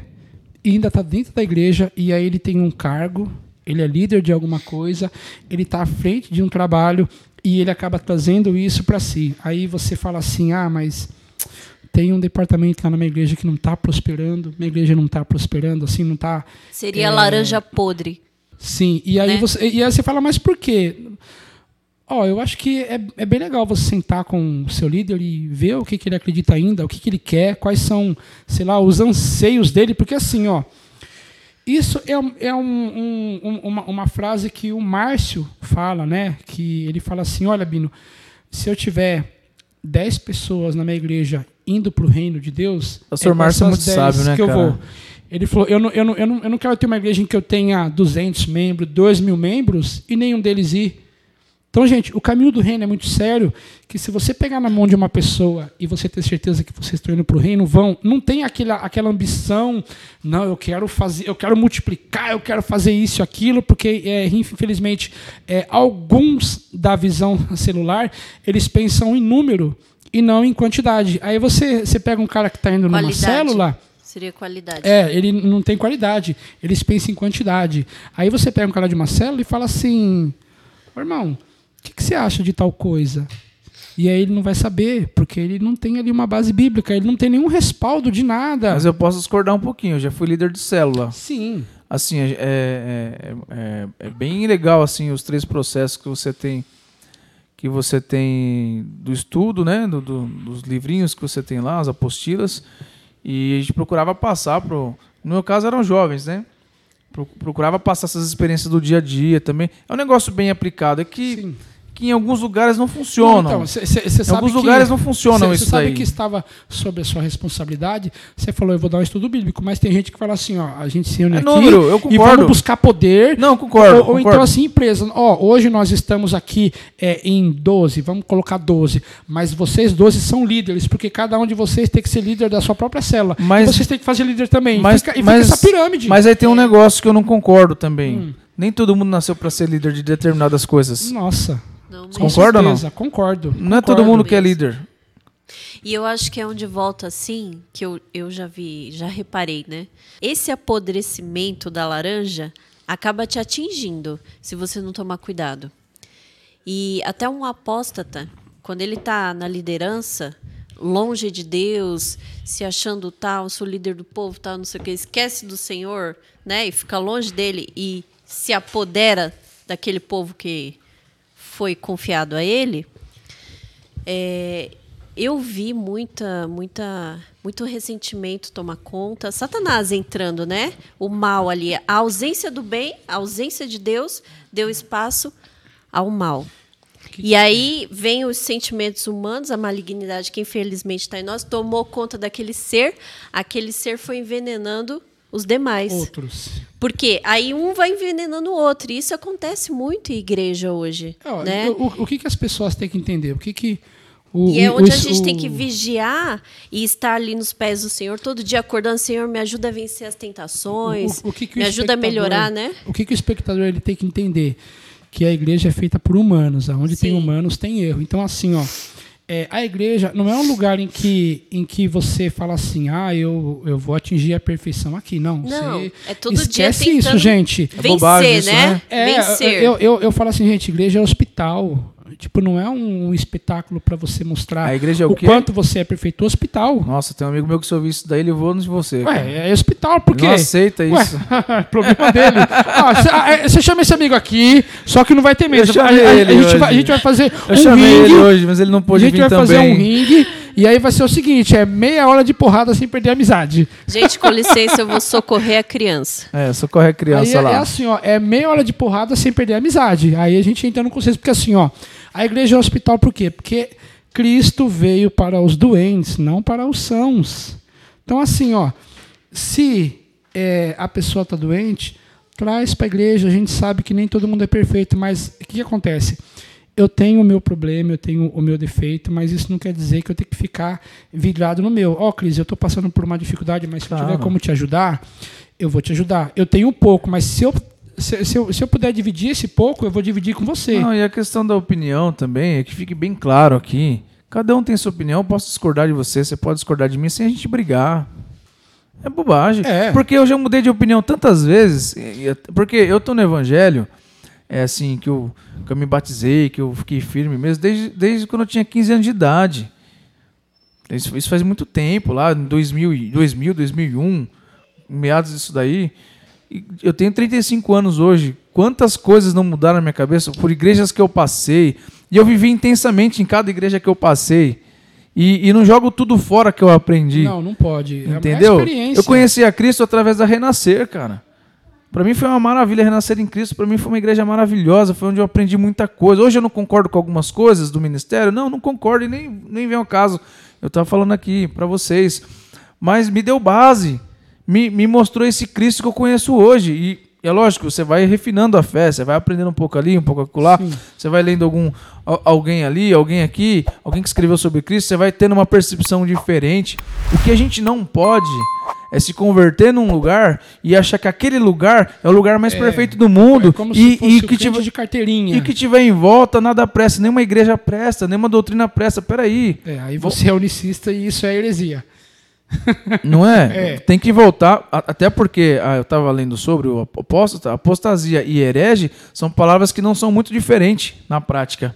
e ainda está dentro da igreja e aí ele tem um cargo, ele é líder de alguma coisa, ele está à frente de um trabalho e ele acaba trazendo isso para si. Aí você fala assim: ah, mas tem um departamento lá na minha igreja que não está prosperando, minha igreja não está prosperando, assim, não está. Seria É. laranja podre. Sim, e aí, Né? você, e aí você fala, mas por quê? Ó, eu acho que é, é bem legal você sentar com o seu líder e ver o que, que ele acredita ainda, o que, que ele quer, quais são, sei lá, os anseios dele, porque assim, ó, isso é, é um- um- uma, uma frase que o Márcio fala, né? Que ele fala assim: olha, Bino, se eu tiver 10 pessoas na minha igreja indo para o reino de Deus. Pastor com Márcio é muito 10 sábio, né, que eu cara? vou. Ele falou: eu não, eu, não, eu, não, eu não quero ter uma igreja em que eu tenha 200 membros, 2 mil membros e nenhum deles ir. Então, gente, o caminho do reino é muito sério, que se você pegar na mão de uma pessoa e você ter certeza que vocês estão indo para o reino, vão, não tem aquela, aquela ambição, não, eu quero fazer, eu quero multiplicar, eu quero fazer isso e aquilo, porque é, infelizmente é, alguns da visão celular, eles pensam em número e não em quantidade. Aí você, você pega um cara que está indo numa Qualidade. célula, Seria qualidade. é, ele não tem qualidade. Eles pensam em quantidade. Aí você pega um cara de uma célula e fala assim: "Ô, irmão, o que, que você acha de tal coisa? E aí ele não vai saber, porque ele não tem ali uma base bíblica, ele não tem nenhum respaldo de nada. Mas eu posso discordar um pouquinho, eu já fui líder de célula. Sim. Assim, é, é, é, é bem legal assim os três processos que você tem que você tem do estudo, né, do, do- dos livrinhos que você tem lá, as apostilas, e a gente procurava passar pro, no meu caso eram jovens, né? Pro- Procurava passar essas experiências do dia a dia também. É um negócio bem aplicado, é que Sim. Que em alguns lugares não funcionam. Então, cê, cê, cê em alguns lugares não funcionam isso cê sabe daí. que estava sob a sua responsabilidade. Você falou, eu vou dar um estudo bíblico, mas tem gente que fala assim, ó, a gente se une É aqui número, eu e concordo. vamos buscar poder. Não, concordo, Ou, ou concordo. então assim, empresa, ó, hoje nós estamos aqui é, em 12, vamos colocar 12, mas vocês 12 são líderes, porque cada um de vocês tem que ser líder da sua própria célula. Mas- e vocês têm que fazer líder também. Mas, fica, e mas, fica essa pirâmide. mas aí tem um negócio que eu não concordo também. Hum. Nem todo mundo nasceu para ser líder de determinadas coisas. Nossa, Não, mas- Concorda ou não? Concordo. Não é todo mundo que é mesmo. líder. E eu acho que é onde volta assim, que eu, eu já vi, já reparei, né? Esse apodrecimento da laranja acaba te atingindo se você não tomar cuidado. E até um apóstata, quando ele está na liderança, longe de Deus, se achando tal, sou líder do povo, tal, não sei o que, esquece do Senhor, né? E fica longe dele e se apodera daquele povo que foi confiado a ele. É, eu vi muita, muita, muito ressentimento tomar conta. Satanás entrando, né? O mal ali, a ausência do bem, a ausência de Deus deu espaço ao mal. E aí vem os sentimentos humanos, a malignidade que infelizmente está em nós, tomou conta daquele ser, aquele ser foi envenenando os demais. Outros. Porque aí um vai envenenando o outro. E isso acontece muito em igreja hoje. Ó, né? o, o que, que as pessoas têm que entender? O que que o, E é onde o- a gente tem o- que vigiar e estar ali nos pés do Senhor, todo dia acordando, Senhor, me ajuda a vencer as tentações, que que o me ajuda a melhorar, né? O que, que o espectador ele tem que entender? Que a igreja é feita por humanos. Onde tem Sim. humanos, tem erro. Então, assim, ó, é, a igreja não é um lugar em que, em que você fala assim, ah, eu, eu vou atingir a perfeição aqui. Não, Não, você é todo dia esquece isso, tentando gente. Vencer, bobagem isso, né? né? É, Vencer. Eu, eu, eu falo assim, gente, igreja é hospital. Tipo, não é um espetáculo para você mostrar A igreja é o o quanto você é perfeito. Hospital. Nossa, tem um amigo meu que se ouvir isso daí, ele voa de você. cara. Ué, é hospital, por quê? Não aceita Ué, isso. problema dele. Ah, cê- ah, é, Você chama esse amigo aqui, só que não vai ter mesa. A, a- a gente vai, a gente vai fazer Eu um ringue. ele hoje, mas ele não A pôde gente vir vai fazer também. um ringue. E aí vai ser o seguinte: é meia hora de porrada sem perder a amizade. Gente, com licença, eu vou socorrer a criança. É, socorre a Aí criança é, é lá. assim, ó, é meia hora de porrada sem perder a amizade. Aí a gente entra no conceito, porque assim, ó, a igreja é um hospital por quê? Porque Cristo veio para os doentes, não para os sãos. Então, assim, ó, se é, a pessoa está doente, traz para a igreja. A gente sabe que nem todo mundo é perfeito, mas o que, que acontece? Eu tenho o meu problema, eu tenho o meu defeito, mas isso não quer dizer que eu tenho que ficar vidrado no meu. Ó, Cris, eu estou passando por uma dificuldade, mas se eu tiver como te ajudar, eu vou te ajudar. Eu tenho um pouco, mas se eu, se, se eu, se eu puder dividir esse pouco, eu vou dividir com você. Não, e a questão da opinião também, é que fique bem claro aqui. Cada um tem sua opinião, eu posso discordar de você, você pode discordar de mim sem a gente brigar. É bobagem. É. Porque eu já mudei de opinião tantas vezes. Porque eu tô no evangelho, é assim, que eu, que eu me batizei, que eu fiquei firme mesmo, desde, desde quando eu tinha 15 anos de idade. Isso, isso faz muito tempo, lá em 2000, e- 2000 2001, meados disso daí. E Eu tenho 35 anos hoje. Quantas coisas não mudaram na minha cabeça por igrejas que eu passei. E eu vivi intensamente em cada igreja que eu passei. E, e não jogo tudo fora que eu aprendi. Não, não pode. É Entendeu? experiência. Eu conheci a Cristo através da Renascer, cara. Pra mim foi uma maravilha renascer em Cristo. Pra mim foi uma igreja maravilhosa. Foi onde eu aprendi muita coisa. Hoje eu não concordo com algumas coisas do ministério. Não, não concordo e nem, nem vem ao caso. Eu tava falando aqui pra vocês. Mas me deu base. Me, me mostrou esse Cristo que eu conheço hoje. E é lógico, você vai refinando a fé. Você vai aprendendo um pouco ali, um pouco acolá. Sim. Você vai lendo algum, al- alguém ali, alguém aqui. Alguém que escreveu sobre Cristo. Você vai tendo uma percepção diferente. O que a gente não pode é se converter num lugar e achar que aquele lugar é o lugar mais É, perfeito do mundo É como e, se fosse e que tiver, de carteirinha. e que tiver em volta nada presta, nenhuma igreja presta, nenhuma doutrina presta. Peraí, É, aí você é unicista e isso é heresia. não é? É. Tem que voltar, até porque ah, eu estava lendo sobre o apóstata, apostasia e herege são palavras que não são muito diferentes na prática.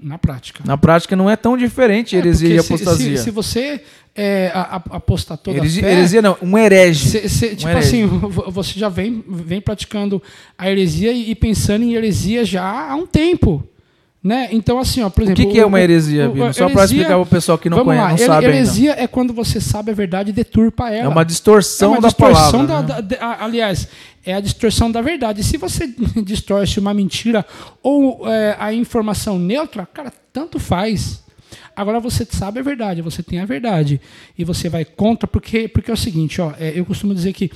Na prática. Na prática não é tão diferente É, heresia e se- apostasia. Se, se você é, a- a- aposta toda heresia, a fé, heresia não, um herege. cê- cê- tipo herege. assim, vo- você já vem, vem praticando a heresia e, e pensando em heresia já há um tempo. Né? Então, assim, ó, por O exemplo. que, que é uma o- heresia, o- Bino? Só para explicar para o pessoal que não Vamos conhece, lá, não sabe ainda. heresia é quando você sabe a verdade e deturpa ela. É uma distorção, É uma da distorção palavra. da, né? da- aliás, é a distorção da verdade. Se você distorce uma mentira ou é, a informação neutra, cara, tanto faz. Agora você sabe a verdade, você tem a verdade e você vai contra porque porque é o seguinte, ó, é, eu costumo dizer que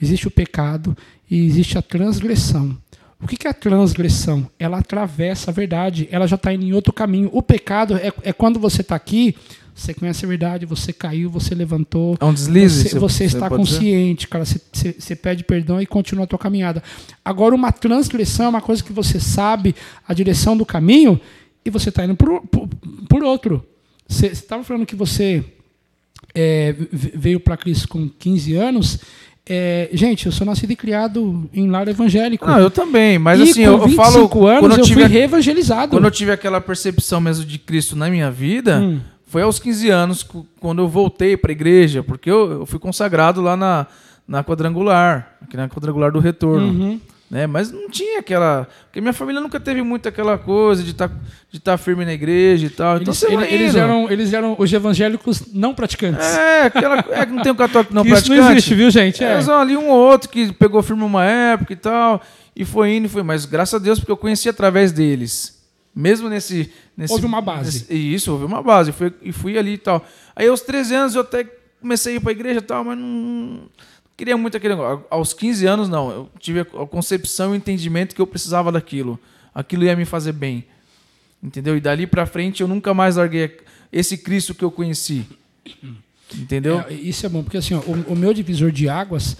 existe o pecado e existe a transgressão. O que é a transgressão? Ela atravessa a verdade, ela já está indo em outro caminho. O pecado é, é quando você está aqui, você conhece a verdade, você caiu, você levantou, É um deslize. você, você está pode dizer? consciente, cara. Você, você- você pede perdão e continua a tua caminhada. Agora, uma transgressão é uma coisa que você sabe a direção do caminho e você está indo por, por, por outro. Você estava falando que você é, veio para Cristo com 15 anos. É, gente, eu sou nascido e criado em lar evangélico. Não, eu também, mas e assim, eu, eu 25 falo. anos quando eu, eu tive, fui reevangelizado. quando eu tive aquela percepção mesmo de Cristo na minha vida, Hum. foi aos 15 anos, quando eu voltei para a igreja, porque eu, eu fui consagrado lá na, na quadrangular, aqui na quadrangular do retorno. Uhum. Né? Mas não tinha aquela. Porque minha família nunca teve muito aquela coisa de estar de tá firme na igreja e tal. Então Eles, ele- eles eram, eles eram os evangélicos não praticantes. É, aquela. É que não tem um católico não isso praticante. não existe, viu, gente? É. É, só ali um ou outro que pegou firme uma época e tal. E foi indo e foi. Mas graças a Deus, porque eu conheci através deles. Mesmo nesse. nesse Houve uma base. nesse- isso, houve uma base. Fui, e fui ali e tal. Aí aos 13 anos eu até comecei a ir pra igreja e tal, mas não. Queria muito aquele negócio. Aos 15 anos, não. Eu tive a concepção e o entendimento que eu precisava daquilo. Aquilo ia me fazer bem. Entendeu? E dali pra frente eu nunca mais larguei esse Cristo que eu conheci. Entendeu? É, isso é bom, porque assim, ó, o, o meu divisor de águas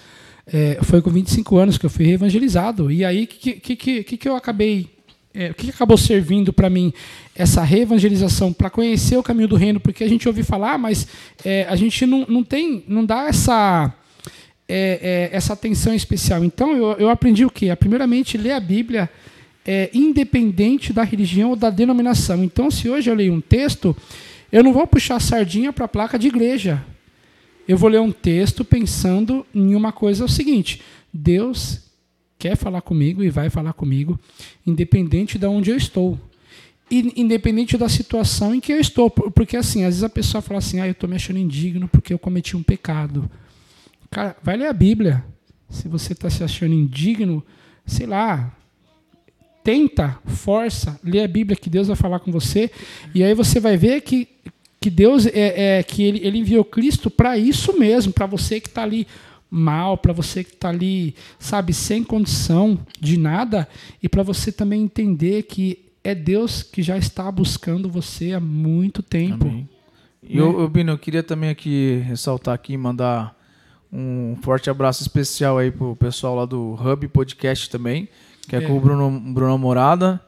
é, foi com 25 anos que eu fui reevangelizado. E aí, o que, que, que, que, eu acabei. é, O que, que acabou servindo para mim essa reevangelização, para conhecer o caminho do reino? Porque a gente ouve falar, mas é, a gente não, não tem, não dá essa. É, é, essa atenção especial. Então, eu, eu aprendi o quê? Primeiramente, ler a Bíblia é, independente da religião ou da denominação. Então, se hoje eu leio um texto, eu não vou puxar sardinha para a placa de igreja. Eu vou ler um texto pensando em uma coisa é o seguinte: Deus quer falar comigo e vai falar comigo, independente de onde eu estou. E independente da situação em que eu estou. Por- Porque assim, às vezes a pessoa fala assim, ah, eu estou me achando indigno porque eu cometi um pecado. Cara, vai ler a Bíblia. Se você está se achando indigno, sei lá, tenta, força, lê a Bíblia que Deus vai falar com você. E aí você vai ver que, que Deus é, é que ele, ele enviou Cristo para isso mesmo, para você que está ali mal, para você que está ali, sabe, sem condição de nada, e para você também entender que é Deus que já está buscando você há muito tempo. Amém. E eu, eu, Bino, eu queria também aqui ressaltar aqui mandar um forte abraço especial aí pro pessoal lá do Hub Podcast também, que é, É. com o Bruno, Bruno Morada.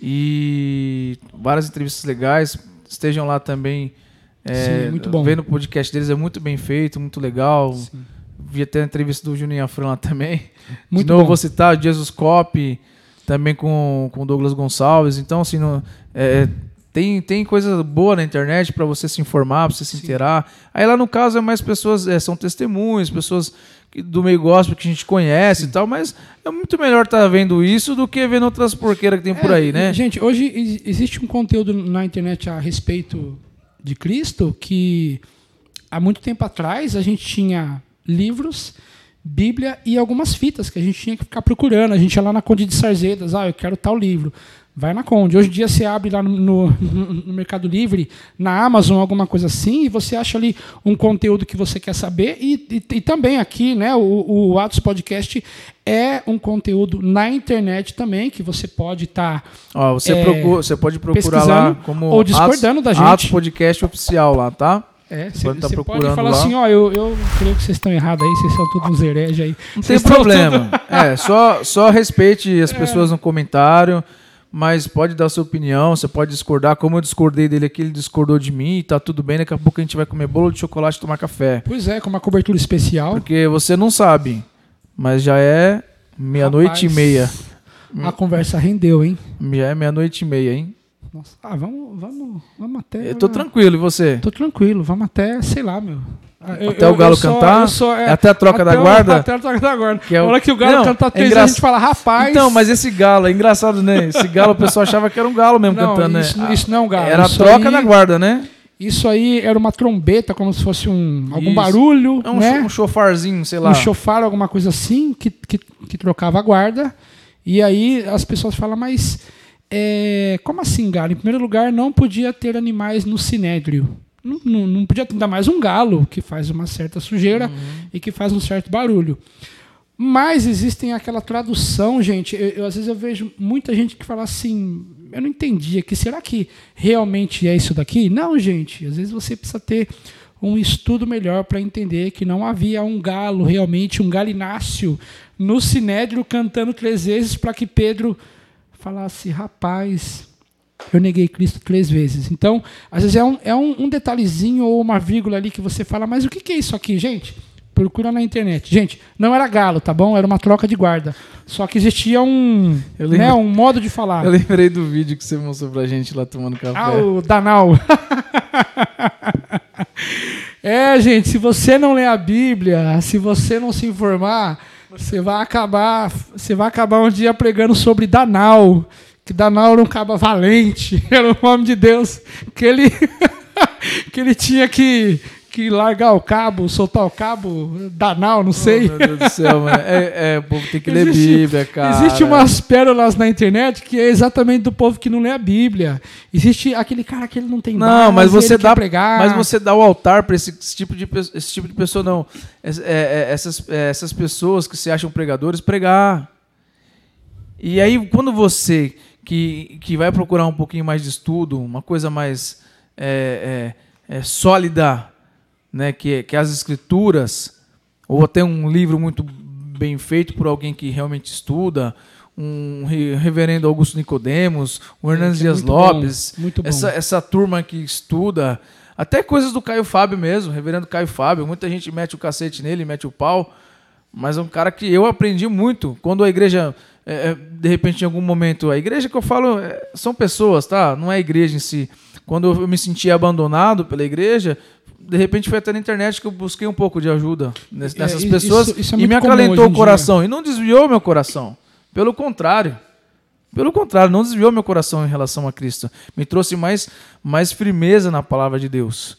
E várias entrevistas legais. Estejam lá também. é, Sim, muito bom. Vendo o podcast deles, é muito bem feito, muito legal. Vi até a entrevista do Juninho Afran lá também. Muito De novo, bom. vou citar o Jesus Cop, também com com o Douglas Gonçalves. Então, assim, não- é, tem, tem coisa boa na internet para você se informar, para você se inteirar. Aí lá no caso é mais pessoas, é, são testemunhos, pessoas que- do meio gospel que a gente conhece e tal, mas é muito melhor estar vendo isso do que vendo outras porqueiras que tem por É, aí, né? Gente, hoje ex- existe um conteúdo na internet a respeito de Cristo que há muito tempo atrás a gente tinha livros, Bíblia e algumas fitas que a gente tinha que ficar procurando. A gente ia lá na Conde de Sarzedas, ah, eu quero tal livro. Vai na Conde. Hoje em dia você abre lá no, no- no Mercado Livre, na Amazon, alguma coisa assim, e você acha ali um conteúdo que você quer saber. E, e- e também aqui, né, o, o Atos Podcast é um conteúdo na internet também, que você pode estar Ó, você, é, procura, você pode procurar lá como ou discordando Atos- da gente. Atos Podcast Oficial lá, tá? É, Pode você tá pode falar lá. assim, ó, eu, eu creio que vocês estão errados aí, vocês são todos uns hereges aí. Não tem Vocês estão problema. É, só, só respeite as pessoas no comentário, mas pode dar sua opinião, você pode discordar. Como eu discordei dele aqui, ele discordou de mim, e tá tudo bem. Daqui a pouco a gente vai comer bolo de chocolate e tomar café. Pois é, com uma cobertura especial. Porque você não sabe, mas já é meia-noite e meia. A conversa rendeu, hein? Já é meia-noite e meia, hein? Nossa. Ah, vamos, vamos, vamos até. Eu tô tranquilo, e você? Tô tranquilo, vamos até, sei lá, meu. Eu- Até eu- o galo só- cantar? eu só- É até a troca da o- guarda? Até a troca da guarda. Que é o- hora que o galo Não, cantar é três engra- vezes, a gente fala, rapaz. Então, mas esse galo, é engraçado, né? Esse galo, o pessoal achava que era um galo mesmo Não, cantando, isso- né? isso não é um galo, Era a troca aí- da guarda, né? Isso aí era uma trombeta, como se fosse um, algum Isso. barulho, É um, né? um chofarzinho, sei lá. um chofar, alguma coisa assim, que, que, que trocava a guarda. E aí as pessoas falam, mas é, como assim, galo? Em primeiro lugar, não podia ter animais no sinédrio. Não, não, não podia ter ainda mais um galo, que faz uma certa sujeira e que faz um certo barulho. Mas existem aquela tradução, gente. Eu, eu, às vezes eu vejo muita gente que fala assim: eu não entendi aqui, será que realmente é isso daqui? Não, gente. Às vezes você precisa ter um estudo melhor para entender que não havia um galo, realmente, um galináceo, no sinédrio cantando três vezes para que Pedro falasse: rapaz, eu neguei Cristo três vezes. Então, às vezes é um, é um, um detalhezinho ou uma vírgula ali que você fala: mas o que, que é isso aqui, gente? Procura na internet. Gente, não era galo, tá bom? Era uma troca de guarda. Só que existia um, Eu lembro- né, um modo de falar. Eu lembrei do vídeo que você mostrou pra gente lá tomando café. Ah, o Danal. é, gente, se você não ler a Bíblia, se você não se informar, você vai acabar, você vai acabar um dia pregando sobre Danal, que Danal era um caba valente, era o nome de Deus, que ele que ele tinha que que largar o cabo, soltar o cabo, Danal, não sei. Oh, meu Deus do céu, mano. É, é, o povo tem que ler Existe- Bíblia, cara. Existe umas pérolas na internet que é exatamente do povo que não lê a Bíblia. Existe aquele cara que ele não tem Não, mas base, você ele quer dá, pregar. mas você dá o altar para esse, esse tipo de esse tipo de pessoa não, Es- é, é, essas é, essas pessoas que se acham pregadores pregar. E aí quando você que, que vai procurar um pouquinho mais de estudo, uma coisa mais é, é, é, sólida, né, que que as escrituras ou até um livro muito bem feito por alguém que realmente estuda, um re- reverendo Augusto Nicodemos, o Hernandes é Dias bom, Lopes, muito bom. essa, essa turma que estuda, até coisas do Caio Fábio mesmo, reverendo Caio Fábio, muita gente mete o cacete nele, mete o pau, mas é um cara que eu aprendi muito. Quando a igreja, é, é, de repente, em algum momento, a igreja que eu falo é, são pessoas, tá? Não é a igreja em si. Quando eu me senti abandonado pela igreja, de repente foi até na internet que eu busquei um pouco de ajuda É, nessas isso- pessoas isso é e me acalentou o coração e não desviou meu coração. Pelo contrário. Pelo contrário, não desviou meu coração em relação a Cristo. Me trouxe mais, mais firmeza na palavra de Deus.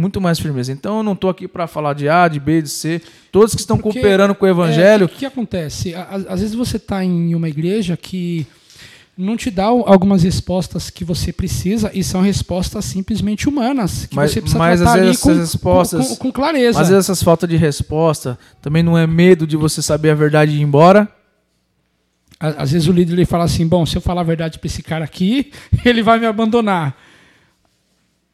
Muito mais firmeza. Então eu não estou aqui para falar de A, de B, de C. Todos que estão Porque, cooperando com o é, evangelho. O que, que acontece? Às, às vezes você está em uma igreja que não te dá algumas respostas que você precisa e são respostas simplesmente humanas que Mas- você precisa mas tratar às vezes com, essas respostas- com, com- clareza. Às vezes essas faltas de resposta também não é medo de você saber a verdade e ir embora. Às vezes o líder ele fala assim: bom, se eu falar a verdade para esse cara aqui, ele vai me abandonar.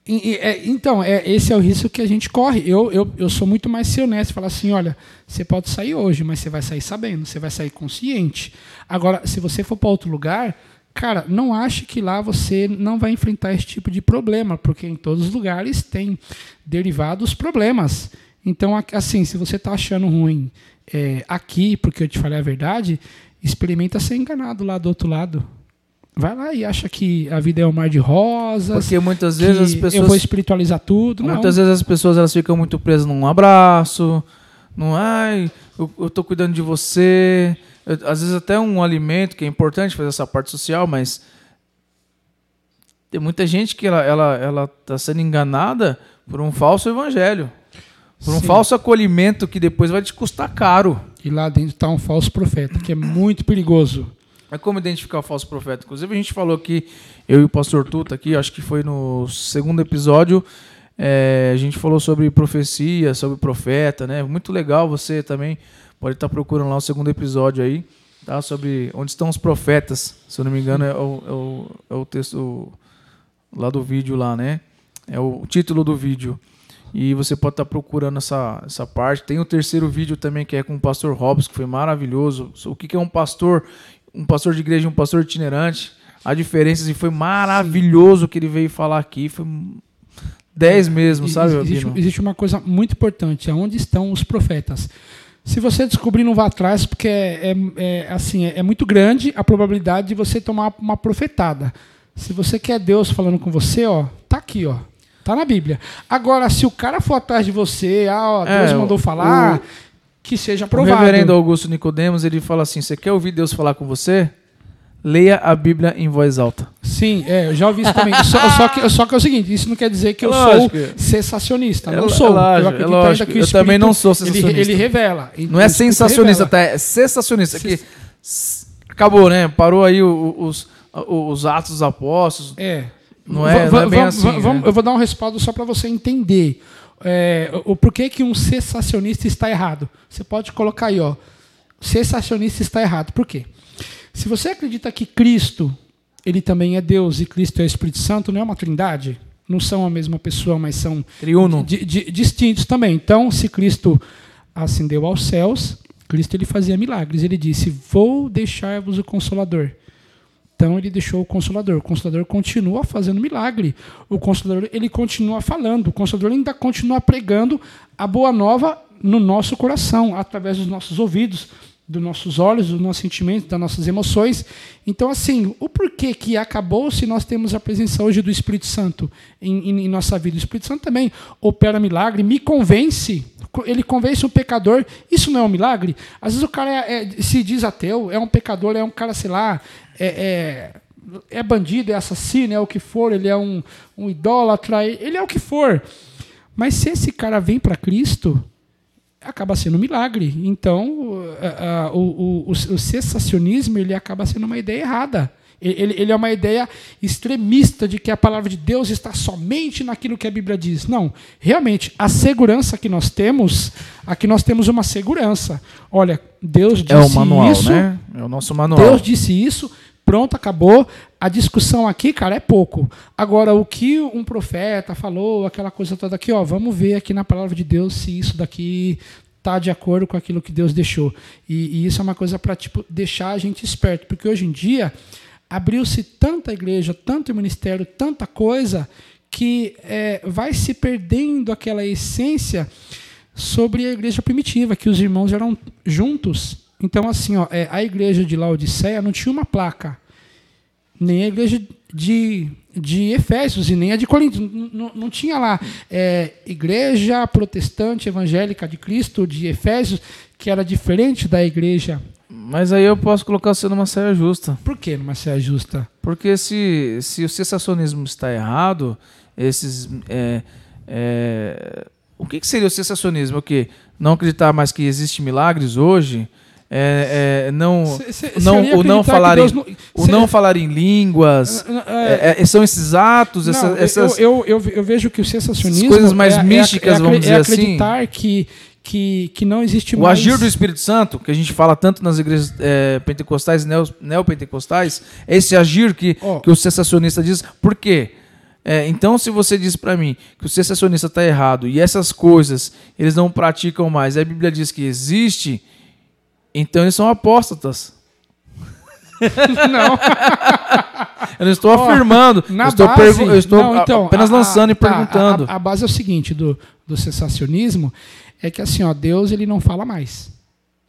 É, então, é, esse é o risco que a gente corre. Eu, eu, eu sou muito mais ser honesto. Falar assim: olha, você pode sair hoje, mas você vai sair sabendo, você vai sair consciente. Agora, se você for para outro lugar, cara, não ache que lá você não vai enfrentar esse tipo de problema, porque em todos os lugares tem derivados problemas. Então, assim, se você está achando ruim é, aqui, porque eu te falei a verdade, experimenta ser enganado lá do outro lado. Vai lá e acha que a vida é um mar de rosas. Porque muitas vezes as eu vou pessoas. espiritualizar tudo. Não. Muitas vezes as pessoas elas ficam muito presas num abraço, num ai, eu, eu tô cuidando de você. Eu- às vezes até um alimento que é importante fazer essa parte social, mas tem muita gente que ela ela ela tá sendo enganada por um falso evangelho, por um Sim. falso acolhimento que depois vai te custar caro. E lá dentro está um falso profeta, que é muito perigoso. É como identificar o falso profeta. Inclusive, a gente falou aqui, eu e o pastor Tuta aqui, acho que foi no segundo episódio, é, a gente falou sobre profecia, sobre profeta, né? Muito legal, você também pode estar procurando lá o segundo episódio aí, tá? Sobre onde estão os profetas, se eu não me engano, é o, é o, é o texto lá do vídeo lá, né? É o título do vídeo. E você pode estar procurando essa, essa parte. Tem o terceiro vídeo também, que é com o pastor Robson, que foi maravilhoso. O que é um pastor, um pastor de igreja e um pastor itinerante. A diferença, e foi maravilhoso o que ele veio falar aqui. Foi 10 mesmo, sabe, existe, existe uma coisa muito importante, aonde estão os profetas. Se você descobrir, não vá atrás, porque é, é- é, assim, é, é muito grande a probabilidade de você tomar uma profetada. Se você quer Deus falando com você, ó, tá aqui, ó. Tá na Bíblia. Agora, se o cara for atrás de você, ah, ó, Deus É, mandou o- falar, que seja O aprovado. reverendo Augusto Nicodemos, ele fala assim: você quer ouvir Deus falar com você? Leia a Bíblia em voz alta. Sim, é, eu já ouvi isso também. só, só que, só que é o seguinte, isso não quer dizer que eu Lógico. sou sensacionista. É Não sou. é lógico, eu é acredito lógico. ainda que o Eu também não sou Espírito, sensacionista. Ele, ele revela. E Não o é Espírito sensacionista, tá? É sensacionista. Que acabou, né? Parou aí o- o- os, os atos dos apóstolos. É. Não é- não é bem assim, né? Eu vou dar um respaldo só para você entender é, o, porquê que um sensacionista está errado. Você pode colocar aí, ó. Sensacionista está errado. Por quê? Se você acredita que Cristo, ele também é Deus e Cristo é o Espírito Santo, não é uma trindade? Não são a mesma pessoa, mas são di- di- distintos também. Então, se Cristo ascendeu aos céus, Cristo ele fazia milagres. Ele disse: Vou deixar-vos o Consolador. Então ele deixou o Consolador. O Consolador continua fazendo milagre. O Consolador ele continua falando. O Consolador ainda continua pregando a boa nova no nosso coração, através dos nossos ouvidos, dos nossos olhos, dos nossos sentimentos, das nossas emoções. Então, assim, o porquê que acabou se nós temos a presença hoje do Espírito Santo em, em- em nossa vida? O Espírito Santo também opera milagre, me convence. Ele convence um pecador. Isso não é um milagre? Às vezes o cara é- é- se diz ateu, é um pecador, é um cara, sei lá, é, é, é bandido, é assassino, é o que for, ele é um, um idólatra, ele é o que for. Mas se esse cara vem para Cristo, acaba sendo um milagre. Então, o, o, o, o sensacionismo ele acaba sendo uma ideia errada. Ele, ele é uma ideia extremista de que a palavra de Deus está somente naquilo que a Bíblia diz. Não, realmente, a segurança que nós temos, aqui nós temos uma segurança. Olha, Deus disse É o manual, isso, né? É o nosso manual. Deus disse isso, pronto, acabou. A discussão aqui, cara, é pouco. Agora, o que um profeta falou, aquela coisa toda aqui, ó, vamos ver aqui na palavra de Deus se isso daqui tá de acordo com aquilo que Deus deixou. E, e isso é uma coisa para tipo deixar a gente esperto, porque hoje em dia abriu-se tanta igreja, tanto ministério, tanta coisa que é, vai se perdendo aquela essência sobre a igreja primitiva, que os irmãos eram juntos. Então, assim, ó, é, a igreja de Laodiceia não tinha uma placa, nem a igreja de, de Efésios e nem a de Corinto. Não tinha lá é, igreja protestante evangélica de Cristo de Efésios, que era diferente da igreja. Mas aí eu posso colocar você numa saia justa. Por que numa saia justa? Porque se, se o sensacionismo está errado, esses. é, é, o que, que seria o sensacionismo? O quê? Não acreditar mais que existem milagres hoje? É, é, não, Se- se- não, o não falar em, não- o se- não falar em línguas. É, é, é, são esses atos, Não, eu- essas. eu, eu, eu vejo que o sensacionismo. coisas mais é- é- místicas, é, vamos dizer é assim. acreditar que, que, que não existe O mais. agir do Espírito Santo, que a gente fala tanto nas igrejas é, pentecostais e neo- neopentecostais, é esse agir que, Ó. que o sensacionista diz. Por quê? É, então, se você diz para mim que o sensacionista está errado e essas coisas eles não praticam mais, a Bíblia diz que existe, então eles são apóstatas. Não. Eu não estou Ó, afirmando, eu Na estou, base, eu estou não, então, apenas a- a- lançando e tá, perguntando. A, a base é o seguinte do, do sensacionismo é que assim, ó, Deus ele não fala mais.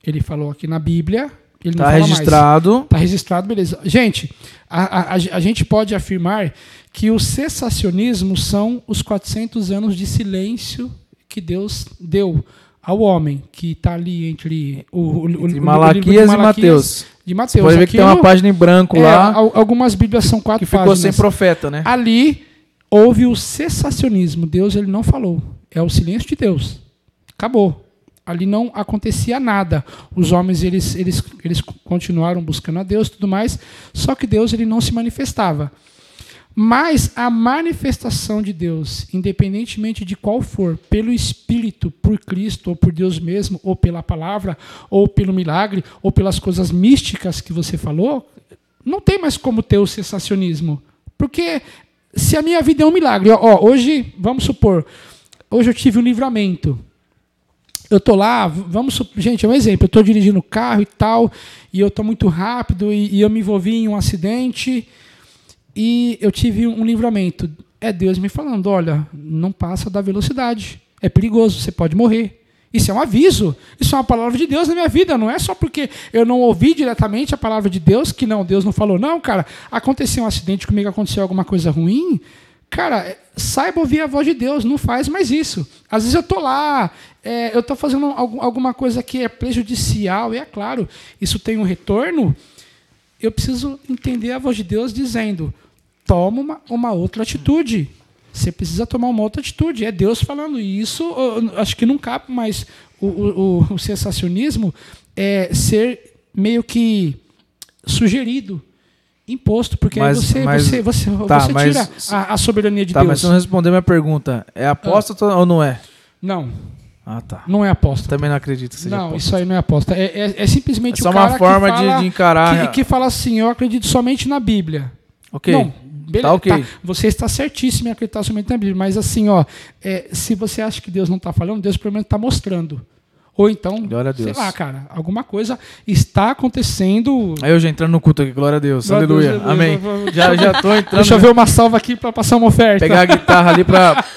Ele falou aqui na Bíblia, ele não Está fala mais. registrado. Está registrado, beleza. Gente, a, a, a- gente pode afirmar que o cessacionismo são os 400 anos de silêncio que Deus deu ao homem, que está ali entre o, o, de Malaquias e Mateus. De Você Mateus. pode ver que tem uma página em branco é, lá al- algumas Bíblias são quatro que ficou páginas. sem profeta, né? Ali houve o cessacionismo. Deus ele não falou. É o silêncio de Deus. Acabou. Ali não acontecia nada. Os homens eles, eles, eles continuaram buscando a Deus tudo mais, só que Deus ele não se manifestava. Mas a manifestação de Deus, independentemente de qual for, pelo Espírito, por Cristo, ou por Deus mesmo, ou pela palavra, ou pelo milagre, ou pelas coisas místicas que você falou, não tem mais como ter o sensacionismo. Porque se a minha vida é um milagre, ó, hoje, vamos supor, hoje eu tive um livramento. Eu tô lá, vamos, gente, é um exemplo, eu estou dirigindo o carro e tal, e eu estou muito rápido e, e eu me envolvi em um acidente e eu tive um livramento. É Deus me falando, olha, não passa da velocidade, é perigoso, você pode morrer. Isso é um aviso, isso é uma palavra de Deus na minha vida, não é só porque eu não ouvi diretamente a palavra de Deus que não, Deus não falou, não, cara, aconteceu um acidente comigo, aconteceu alguma coisa ruim, cara, é, saiba ouvir a voz de Deus, não faz mais isso. Às vezes eu tô lá, é, eu tô fazendo algum, alguma coisa que é prejudicial, e é claro, isso tem um retorno. Eu preciso entender a voz de Deus dizendo: toma uma, uma outra atitude. Você precisa tomar uma outra atitude. É Deus falando isso. acho que não cabe mais o, o, o sensacionismo é ser meio que sugerido imposto, porque Mas- aí você, mas- você, você, tá, você mas- tira a, a soberania de Tá, mas Deus. você não respondeu minha pergunta. É apóstata ou não é? Não, Ah, tá. não é aposta. Também não acredito que seja Não, apóstata. isso aí não é aposta. É, é, é simplesmente É só o cara uma forma de- fala, de encarar- Que, que fala assim, eu acredito somente na Bíblia. Ok. Não, beleza. Tá ok. Você está certíssimo em acreditar somente na Bíblia. Mas assim, ó, é, se você acha que Deus não está falando, Deus pelo menos está mostrando. Ou então, Glória a sei Deus. lá, cara, alguma coisa está acontecendo. Aí eu já entrando no culto aqui, glória a Deus. Glória Aleluia. Deus, Amém. Deus, Deus, Já, já tô entrando. Deixa eu ver uma salva aqui para passar uma oferta. Pegar a guitarra ali pra.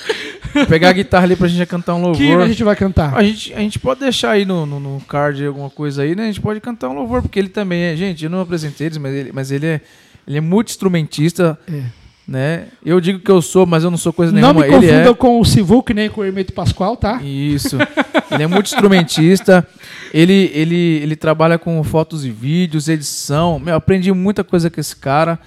pegar a guitarra ali pra gente cantar um que louvor. a gente vai cantar. A gente, a gente pode deixar aí no, no, no card alguma coisa aí, né? A gente pode cantar um louvor, porque ele também é. Gente, eu não apresentei eles, mas ele, mas ele é. Ele é multi-instrumentista, É. né? Eu digo que eu sou, mas eu não sou coisa Não nenhuma. me ele confunda é. com o Sivuc nem com o Hermeto Pascoal, tá? Isso. Ele é multi-instrumentista. Ele, ele, ele trabalha com fotos e vídeos, edição. Meu, aprendi muita coisa com esse cara.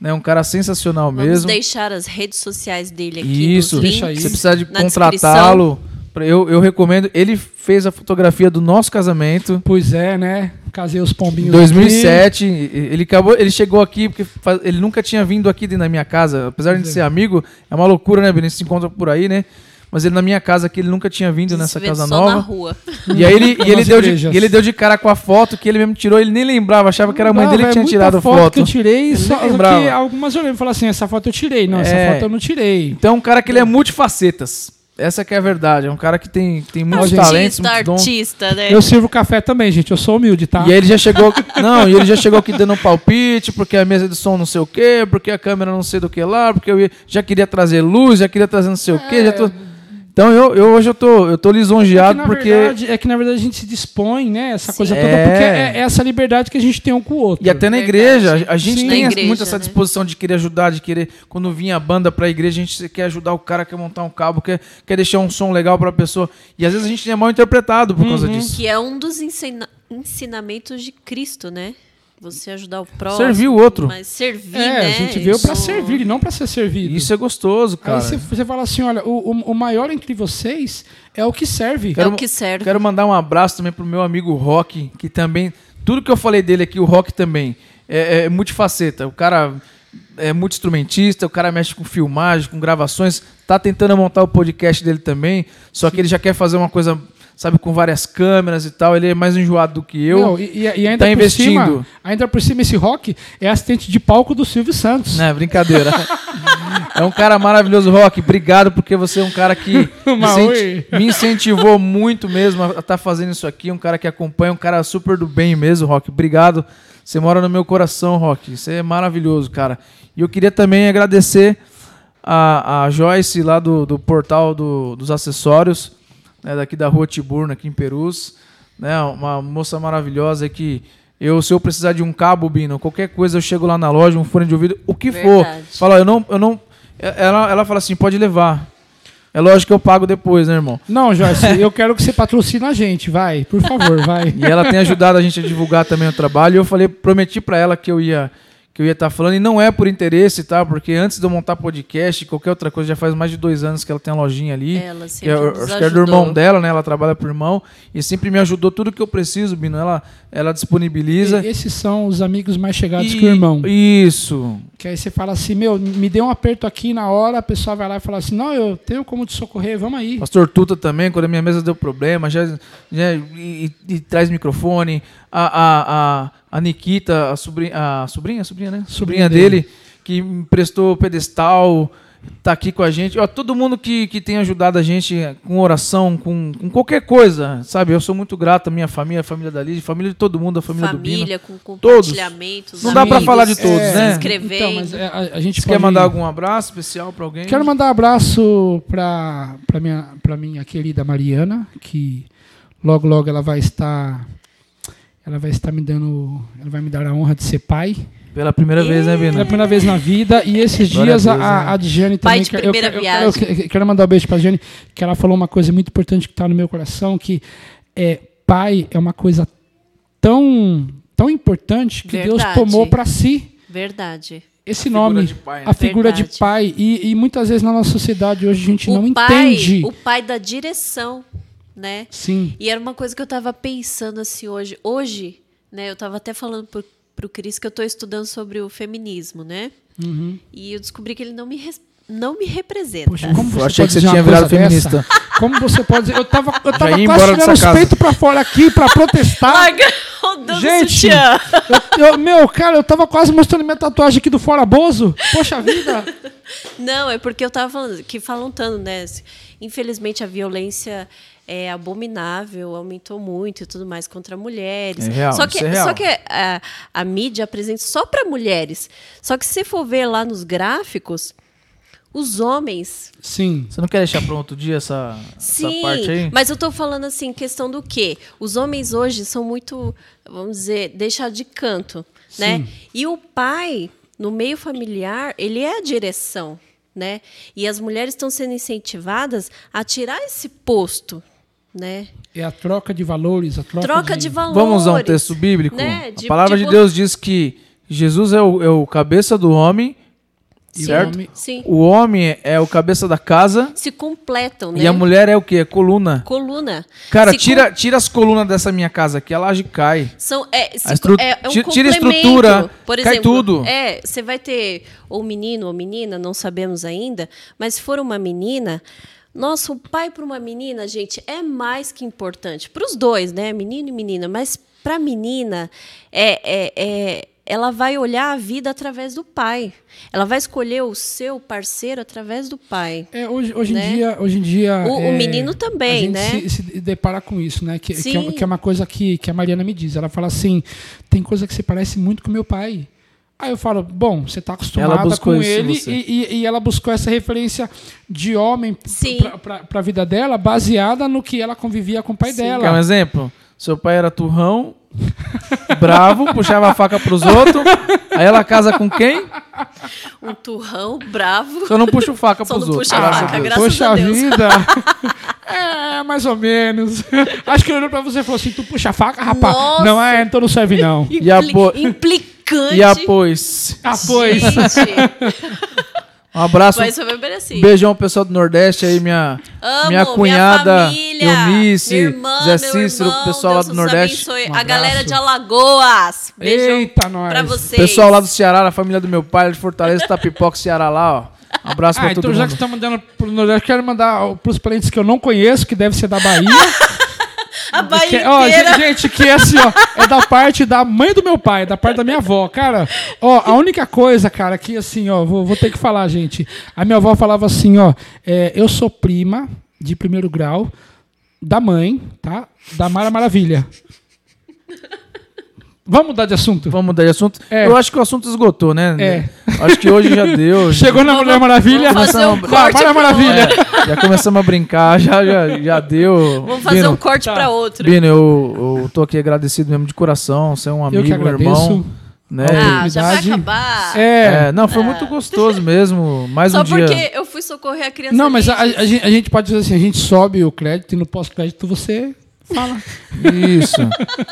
Né? Um cara sensacional Vamos mesmo. deixar as redes sociais dele aqui Isso, nos Deixa links. aí. você precisa de contratá-lo. Eu, eu recomendo. Ele fez a fotografia do nosso casamento. Pois é, né? Casei os Em pombinhos. 2007, ele acabou, ele chegou aqui porque faz- ele nunca tinha vindo aqui na minha casa, apesar de é. ser amigo, é uma loucura, né, Benito? Se encontra por aí, né? Mas ele na minha casa aqui, ele nunca tinha vindo nessa casa só nova. na rua. E aí ele, e ele deu de, igrejas. e ele deu de cara com a foto que ele mesmo tirou, ele nem lembrava, achava que era a mãe Não, dele que tinha tirado a foto. foto. que eu tirei, só que algumas eu lembro e falar assim, essa foto eu tirei. Não, essa É. foto eu não tirei. Então é um cara que ele é multifacetas. Essa que é a verdade. É um cara que tem, tem muitos talentos, Artista, muitos dons. artista, né? Eu sirvo café também, gente. Eu sou humilde, tá? E aí ele já chegou. Não, e ele já chegou aqui dando um palpite, porque a mesa de som não sei o quê, porque a câmera não sei do que lá, porque eu já queria trazer luz, já queria trazer não sei o quê. Já tô... Então eu, eu hoje eu tô, eu tô É lisonjeado na porque. verdade, é que na verdade a gente se dispõe, né? Essa coisa Sim. toda, É. porque é é essa liberdade que a gente tem um com o outro. E até na igreja, a gente Sim. tem igreja, muito essa né? disposição de querer ajudar, de querer. Quando vinha a banda pra igreja, a gente quer ajudar o cara, quer montar um cabo, quer, quer deixar um som legal pra pessoa. E às vezes a gente é mal interpretado por causa disso. Que é um dos ensina- ensinamentos de Cristo, né? Você ajudar o próximo. Servir o outro. Mas servir, É, né? a gente veio pra Isso- servir e não pra ser servido. Isso é gostoso, cara. Aí você, você fala assim, olha, o, o- o maior entre vocês é o que serve. É Quero- o que serve. Quero mandar um abraço também pro meu amigo Rock, que também. Tudo que eu falei dele aqui, o Rock também. É, é multifaceta. O cara é muito instrumentista, o cara mexe com filmagem, com gravações. Tá tentando montar o podcast dele também. Só que ele já quer fazer uma coisa, sabe, com várias câmeras e tal. Ele é mais enjoado do que eu. Não, e, e- ainda tá por investindo. cima, ainda por cima esse rock é assistente de palco do Silvio Santos. Não, é brincadeira. é um cara maravilhoso, Rock. Obrigado, porque você é um cara que me, incentivou muito mesmo a estar fazendo isso aqui. Um cara que acompanha, um cara super do bem mesmo, Rock. Obrigado. Você mora no meu coração, Rock. Você é maravilhoso, cara. E eu queria também agradecer a, a Joyce lá do, do portal do- dos acessórios, né, daqui da rua Tiburna, aqui em Perus. Né, uma moça maravilhosa que eu, se eu precisar de um cabo, Bino, qualquer coisa, eu chego lá na loja, um fone de ouvido, o que for. Verdade. Fala, eu não, eu não. Ela, ela fala assim, pode levar. É lógico que eu pago depois, né, irmão? Não, Joyce, eu quero que você patrocine a gente, vai, por favor, vai. E ela tem ajudado a gente a divulgar também o trabalho. E eu falei, prometi pra ela que eu ia que eu ia estar falando e não é por interesse, tá? Porque antes de eu montar podcast, qualquer outra coisa, já faz mais de dois anos que ela tem a lojinha ali. Ela que sempre é, nos acho que é do irmão dela, né? Ela trabalha pro irmão e sempre me ajudou tudo que eu preciso, Bino. Ela, ela disponibiliza. E- Esses são os amigos mais chegados E- que o irmão. Isso. Que aí você fala assim, meu, me deu um aperto aqui na hora, a pessoa vai lá e fala assim, não, eu tenho como te socorrer, vamos aí. Pastor Tuta também, quando a minha mesa deu problema, já, já e, e- e traz microfone. A, a, a, a Nikita, a sobrinha, a sobrinha, sobrinha, né? Sobrinha dele, que me emprestou pedestal, tá aqui com a gente. Ó, todo mundo que, que tem ajudado a gente com oração, com, com qualquer coisa, sabe? Eu sou muito grato à minha família, a família da Liz, a família de todo mundo, a família, do Bino. Família, com Todos. compartilhamentos. Não dá pra amigos, falar de todos, se né? inscrevendo. Então, mas é, a, a gente Você pode... quer mandar algum abraço especial pra alguém? Quero mandar um abraço para para minha para minha querida Mariana, que logo logo ela vai estar ela vai estar me dando, ela vai me dar a honra de ser pai. Pela primeira vez, né, Pela Bina? primeira vez na vida. E esses Glória dias a a, Deus, a, né? a Diane Pai também. de primeira eu- eu- viagem. eu- eu quero mandar um beijo pra Diane, que ela falou uma coisa muito importante que tá no meu coração, que é pai é uma coisa tão, tão importante que Deus Verdade. tomou para si Verdade. esse figura nome, de pai, né? a figura de Verdade. pai. E, e muitas vezes na nossa sociedade hoje a gente não o pai, entende. o pai da direção, né? Sim. E era uma coisa que eu tava pensando assim hoje. Hoje, né, eu tava até falando pro, pro Cris que eu tô estudando sobre o feminismo, né? Uhum. E eu descobri que ele não me, res- não me representa. Poxa, como você Eu achei pode que você dizer tinha virado dessa? feminista. Como você pode dizer? Eu tava, eu tava quase tirando os peitos pra fora aqui pra protestar. Larga Gente, eu, eu- meu, cara, eu tava quase mostrando minha tatuagem aqui do Fora Bozo. Poxa vida. Não, é porque eu tava falando que falam tanto, né? Infelizmente a violência é abominável, aumentou muito e tudo mais contra mulheres. É real, só que, isso é real. só que a, a mídia apresenta só para mulheres. Só que se for ver lá nos gráficos, os homens Sim. Você não quer deixar para outro dia essa, essa Sim, parte aí? mas eu tô falando assim, questão do quê? Os homens hoje são muito, vamos dizer, deixados de canto, né? E o pai, no meio familiar, ele é a direção, né? E as mulheres estão sendo incentivadas a tirar esse posto, né? É a troca de valores, a troca, Troca de, valores. Vamos usar um texto bíblico? né? A De- palavra de tipo, Deus diz que Jesus é o, é o cabeça do homem, o certo? homem- Sim, O homem é o cabeça da casa se completam, né? e a mulher é o quê? É coluna. Coluna. Cara, Se tira, tira as colunas dessa minha casa aqui, a laje cai. São, é, se A estru- é, é um ti- tira a estrutura, Por cai exemplo, tudo. É, você vai ter ou menino ou menina, não sabemos ainda, mas se for uma menina, nossa, o pai para uma menina, gente, é mais que importante. Para os dois, né? Menino e menina, mas para a menina, é, é, é- ela vai olhar a vida através do pai. Ela vai escolher o seu parceiro através do pai. É, hoje, hoje, Né? em dia, hoje em dia. O- o é, menino também, a gente né? Se, se depara com isso, né? Que, que, é, que é uma coisa que, que a Mariana me diz. Ela fala assim: tem coisa que você parece muito com meu pai. Aí eu falo, bom, você está acostumada com ele e, e- e ela buscou essa referência de homem para a vida dela, baseada no que ela convivia com o pai Sim. dela. Quer um exemplo? Seu pai era turrão, bravo, puxava a faca pros outros. Aí ela casa com quem? Um turrão bravo. Só não puxa faca Só pros não outros. puxa a graças faca, Deus. graças Poxa a Deus. vida! é, mais ou menos. Acho que ele olhou pra você e falou assim: tu puxa a faca, rapaz? Nossa! Não é, então não serve não. E a Impli- bo- Implicante. E após. Pois. Gente, Um abraço. mas foi bem merecido. Beijão pessoal do Nordeste aí, minha, Amo, minha cunhada família, Eunice, minha irmã, Zé Cícero, irmão, pessoal lá Deus do os Nordeste. Um a galera de Alagoas. Beijão Eita, nós. pra vocês. Pessoal lá do Ceará, a família do meu pai, de Fortaleza, Tapipoca, Ceará lá, ó. Um abraço Ah, pra então todo já mundo. que você tá mandando pro Nordeste, quero mandar pros parentes que eu não conheço, que deve ser da Bahia. A Bahia Que- ó, inteira. gente, que é assim, ó, é da parte da mãe do meu pai, da parte da minha avó. Cara, ó, a única coisa, cara, que assim, ó, vou, vou ter que falar, gente. A minha avó falava assim, ó, é, eu sou prima de primeiro grau da mãe, tá? Da Mara Maravilha. Vamos mudar de assunto? Vamos mudar de assunto. É. Eu acho que o assunto esgotou, né? É. Acho que hoje já deu. Chegou na Mulher Maravilha. Vamos fazer um corte pra Maravilha. É, já começamos a brincar, já, já, já deu. Vamos fazer Bino, um corte tá. pra outro. Bino, eu, eu tô aqui agradecido mesmo de coração. Você é um Eu que amigo, agradeço. irmão. Né? Ah, já vai acabar. É. É, não, foi muito gostoso mesmo. Mais Só um dia. porque eu fui socorrer a criança. Não, mas a, a gente, a gente pode dizer assim, a gente sobe o crédito e no pós-crédito você fala. Isso.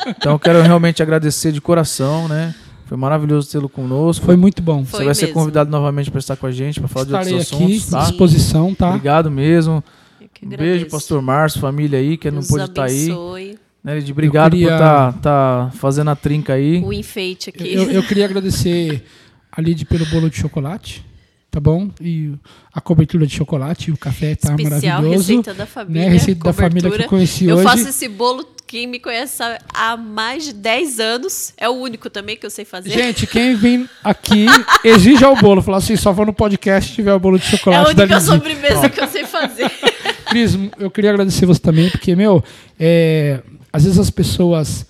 Então eu quero realmente agradecer de coração, né? Foi maravilhoso tê-lo conosco. Foi muito bom. Você Foi vai ser mesmo. convidado novamente para estar com a gente, para falar Estarei de outros aqui assuntos, à tá? disposição, tá? Obrigado mesmo. Eu Um beijo, pastor Márcio, família aí, que não Deus pôde estar aí. abençoe Né? De obrigado queria- por estar tá fazendo a trinca aí. O enfeite aqui. Eu, eu queria agradecer a Lid pelo bolo de chocolate, tá bom? E a cobertura de chocolate, o café tá Especial, maravilhoso. receita da família. né? Receita da família que eu cobertura. conheci Eu hoje. faço esse bolo, quem me conhece há mais de 10 anos. É o único também que eu sei fazer. Gente, quem vem aqui, exija o bolo. Falar assim, só vou no podcast se tiver o bolo de é a chocolate única sobremesa que eu sei fazer. Cris, eu queria agradecer você também, porque, meu, é, às vezes as pessoas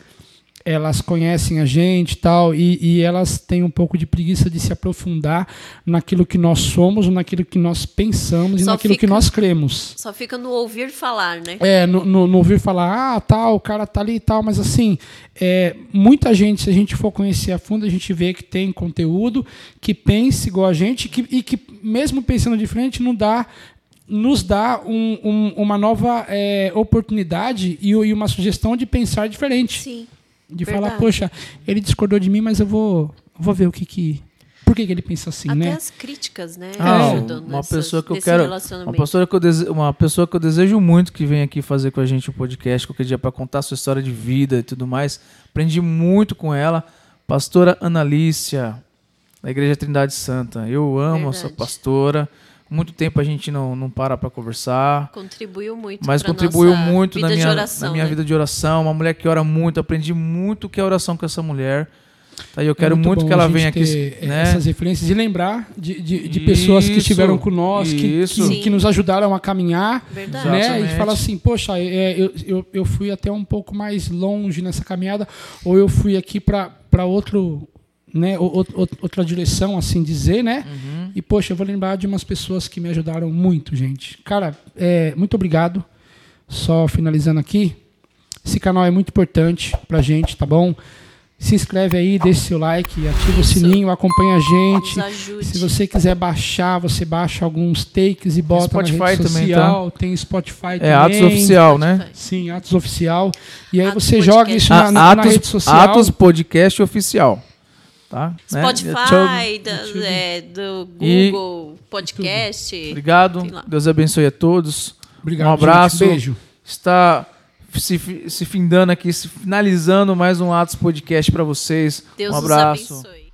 elas conhecem a gente e tal, e, e elas têm um pouco de preguiça de se aprofundar naquilo que nós somos, naquilo que nós pensamos Só e naquilo fica- que nós cremos. Só fica no ouvir falar, né? É, no, no- no ouvir falar, ah, tal, o cara tá ali e tal, mas assim, é, muita gente, se a gente for conhecer a fundo, a gente vê que tem conteúdo, que pensa igual a gente que, e que, mesmo pensando diferente, não dá, nos dá um- um- uma nova é, oportunidade e, e uma sugestão de pensar diferente. Sim. De Verdade. falar, poxa, ele discordou de mim, mas eu vou, vou ver o que que. Por que, que ele pensa assim, Até né? as críticas, né? Ah, ajudam uma nessas- pessoa que eu nesse quero, uma relacionamento. pessoa que eu dese, uma pessoa que eu desejo muito que venha aqui fazer com a gente um podcast qualquer dia para contar sua história de vida e tudo mais. Aprendi muito com ela, pastora Analícia, da Igreja Trindade Santa. Eu amo essa Verdade. pastora. Muito tempo a gente não, não para para conversar. Contribuiu muito. Mas contribuiu nossa muito vida na minha, oração, na minha né? vida de oração. Uma mulher que ora muito. Aprendi muito o que é oração com essa mulher. Tá, e eu quero É muito, bom que ela a gente venha aqui. ter Né? Essas referências e lembrar de, de, de pessoas que Isso, estiveram conosco, que, isso. que, que nos ajudaram a caminhar. Verdade. Né? E fala assim, poxa, é, eu, eu, eu fui até um pouco mais longe nessa caminhada, ou eu fui aqui para outro, né, o- o- o- outra direção, assim dizer, né? Uhum. E poxa, eu vou lembrar de umas pessoas que me ajudaram muito, gente. Cara, é, muito obrigado. Só finalizando aqui, esse canal é muito importante pra gente, tá bom? Se inscreve aí, deixa seu like, ativa o Isso. sininho, acompanha a gente. Se você quiser baixar, você baixa alguns takes e bota Spotify na rede também, social. Tem Spotify É também. Atos Oficial, né? Sim, Atos Oficial. E aí Atos você Podcast. joga isso na, A- na- na Atos, rede social. Atos Podcast Oficial. Tá? Né? Spotify, né? Da, É, do Google e Podcast. Tudo. Obrigado. Deus abençoe a todos. Obrigado, um abraço. Gente, beijo. Está se, se findando aqui, se finalizando mais um Atos Podcast para vocês. Deus um abraço. abençoe.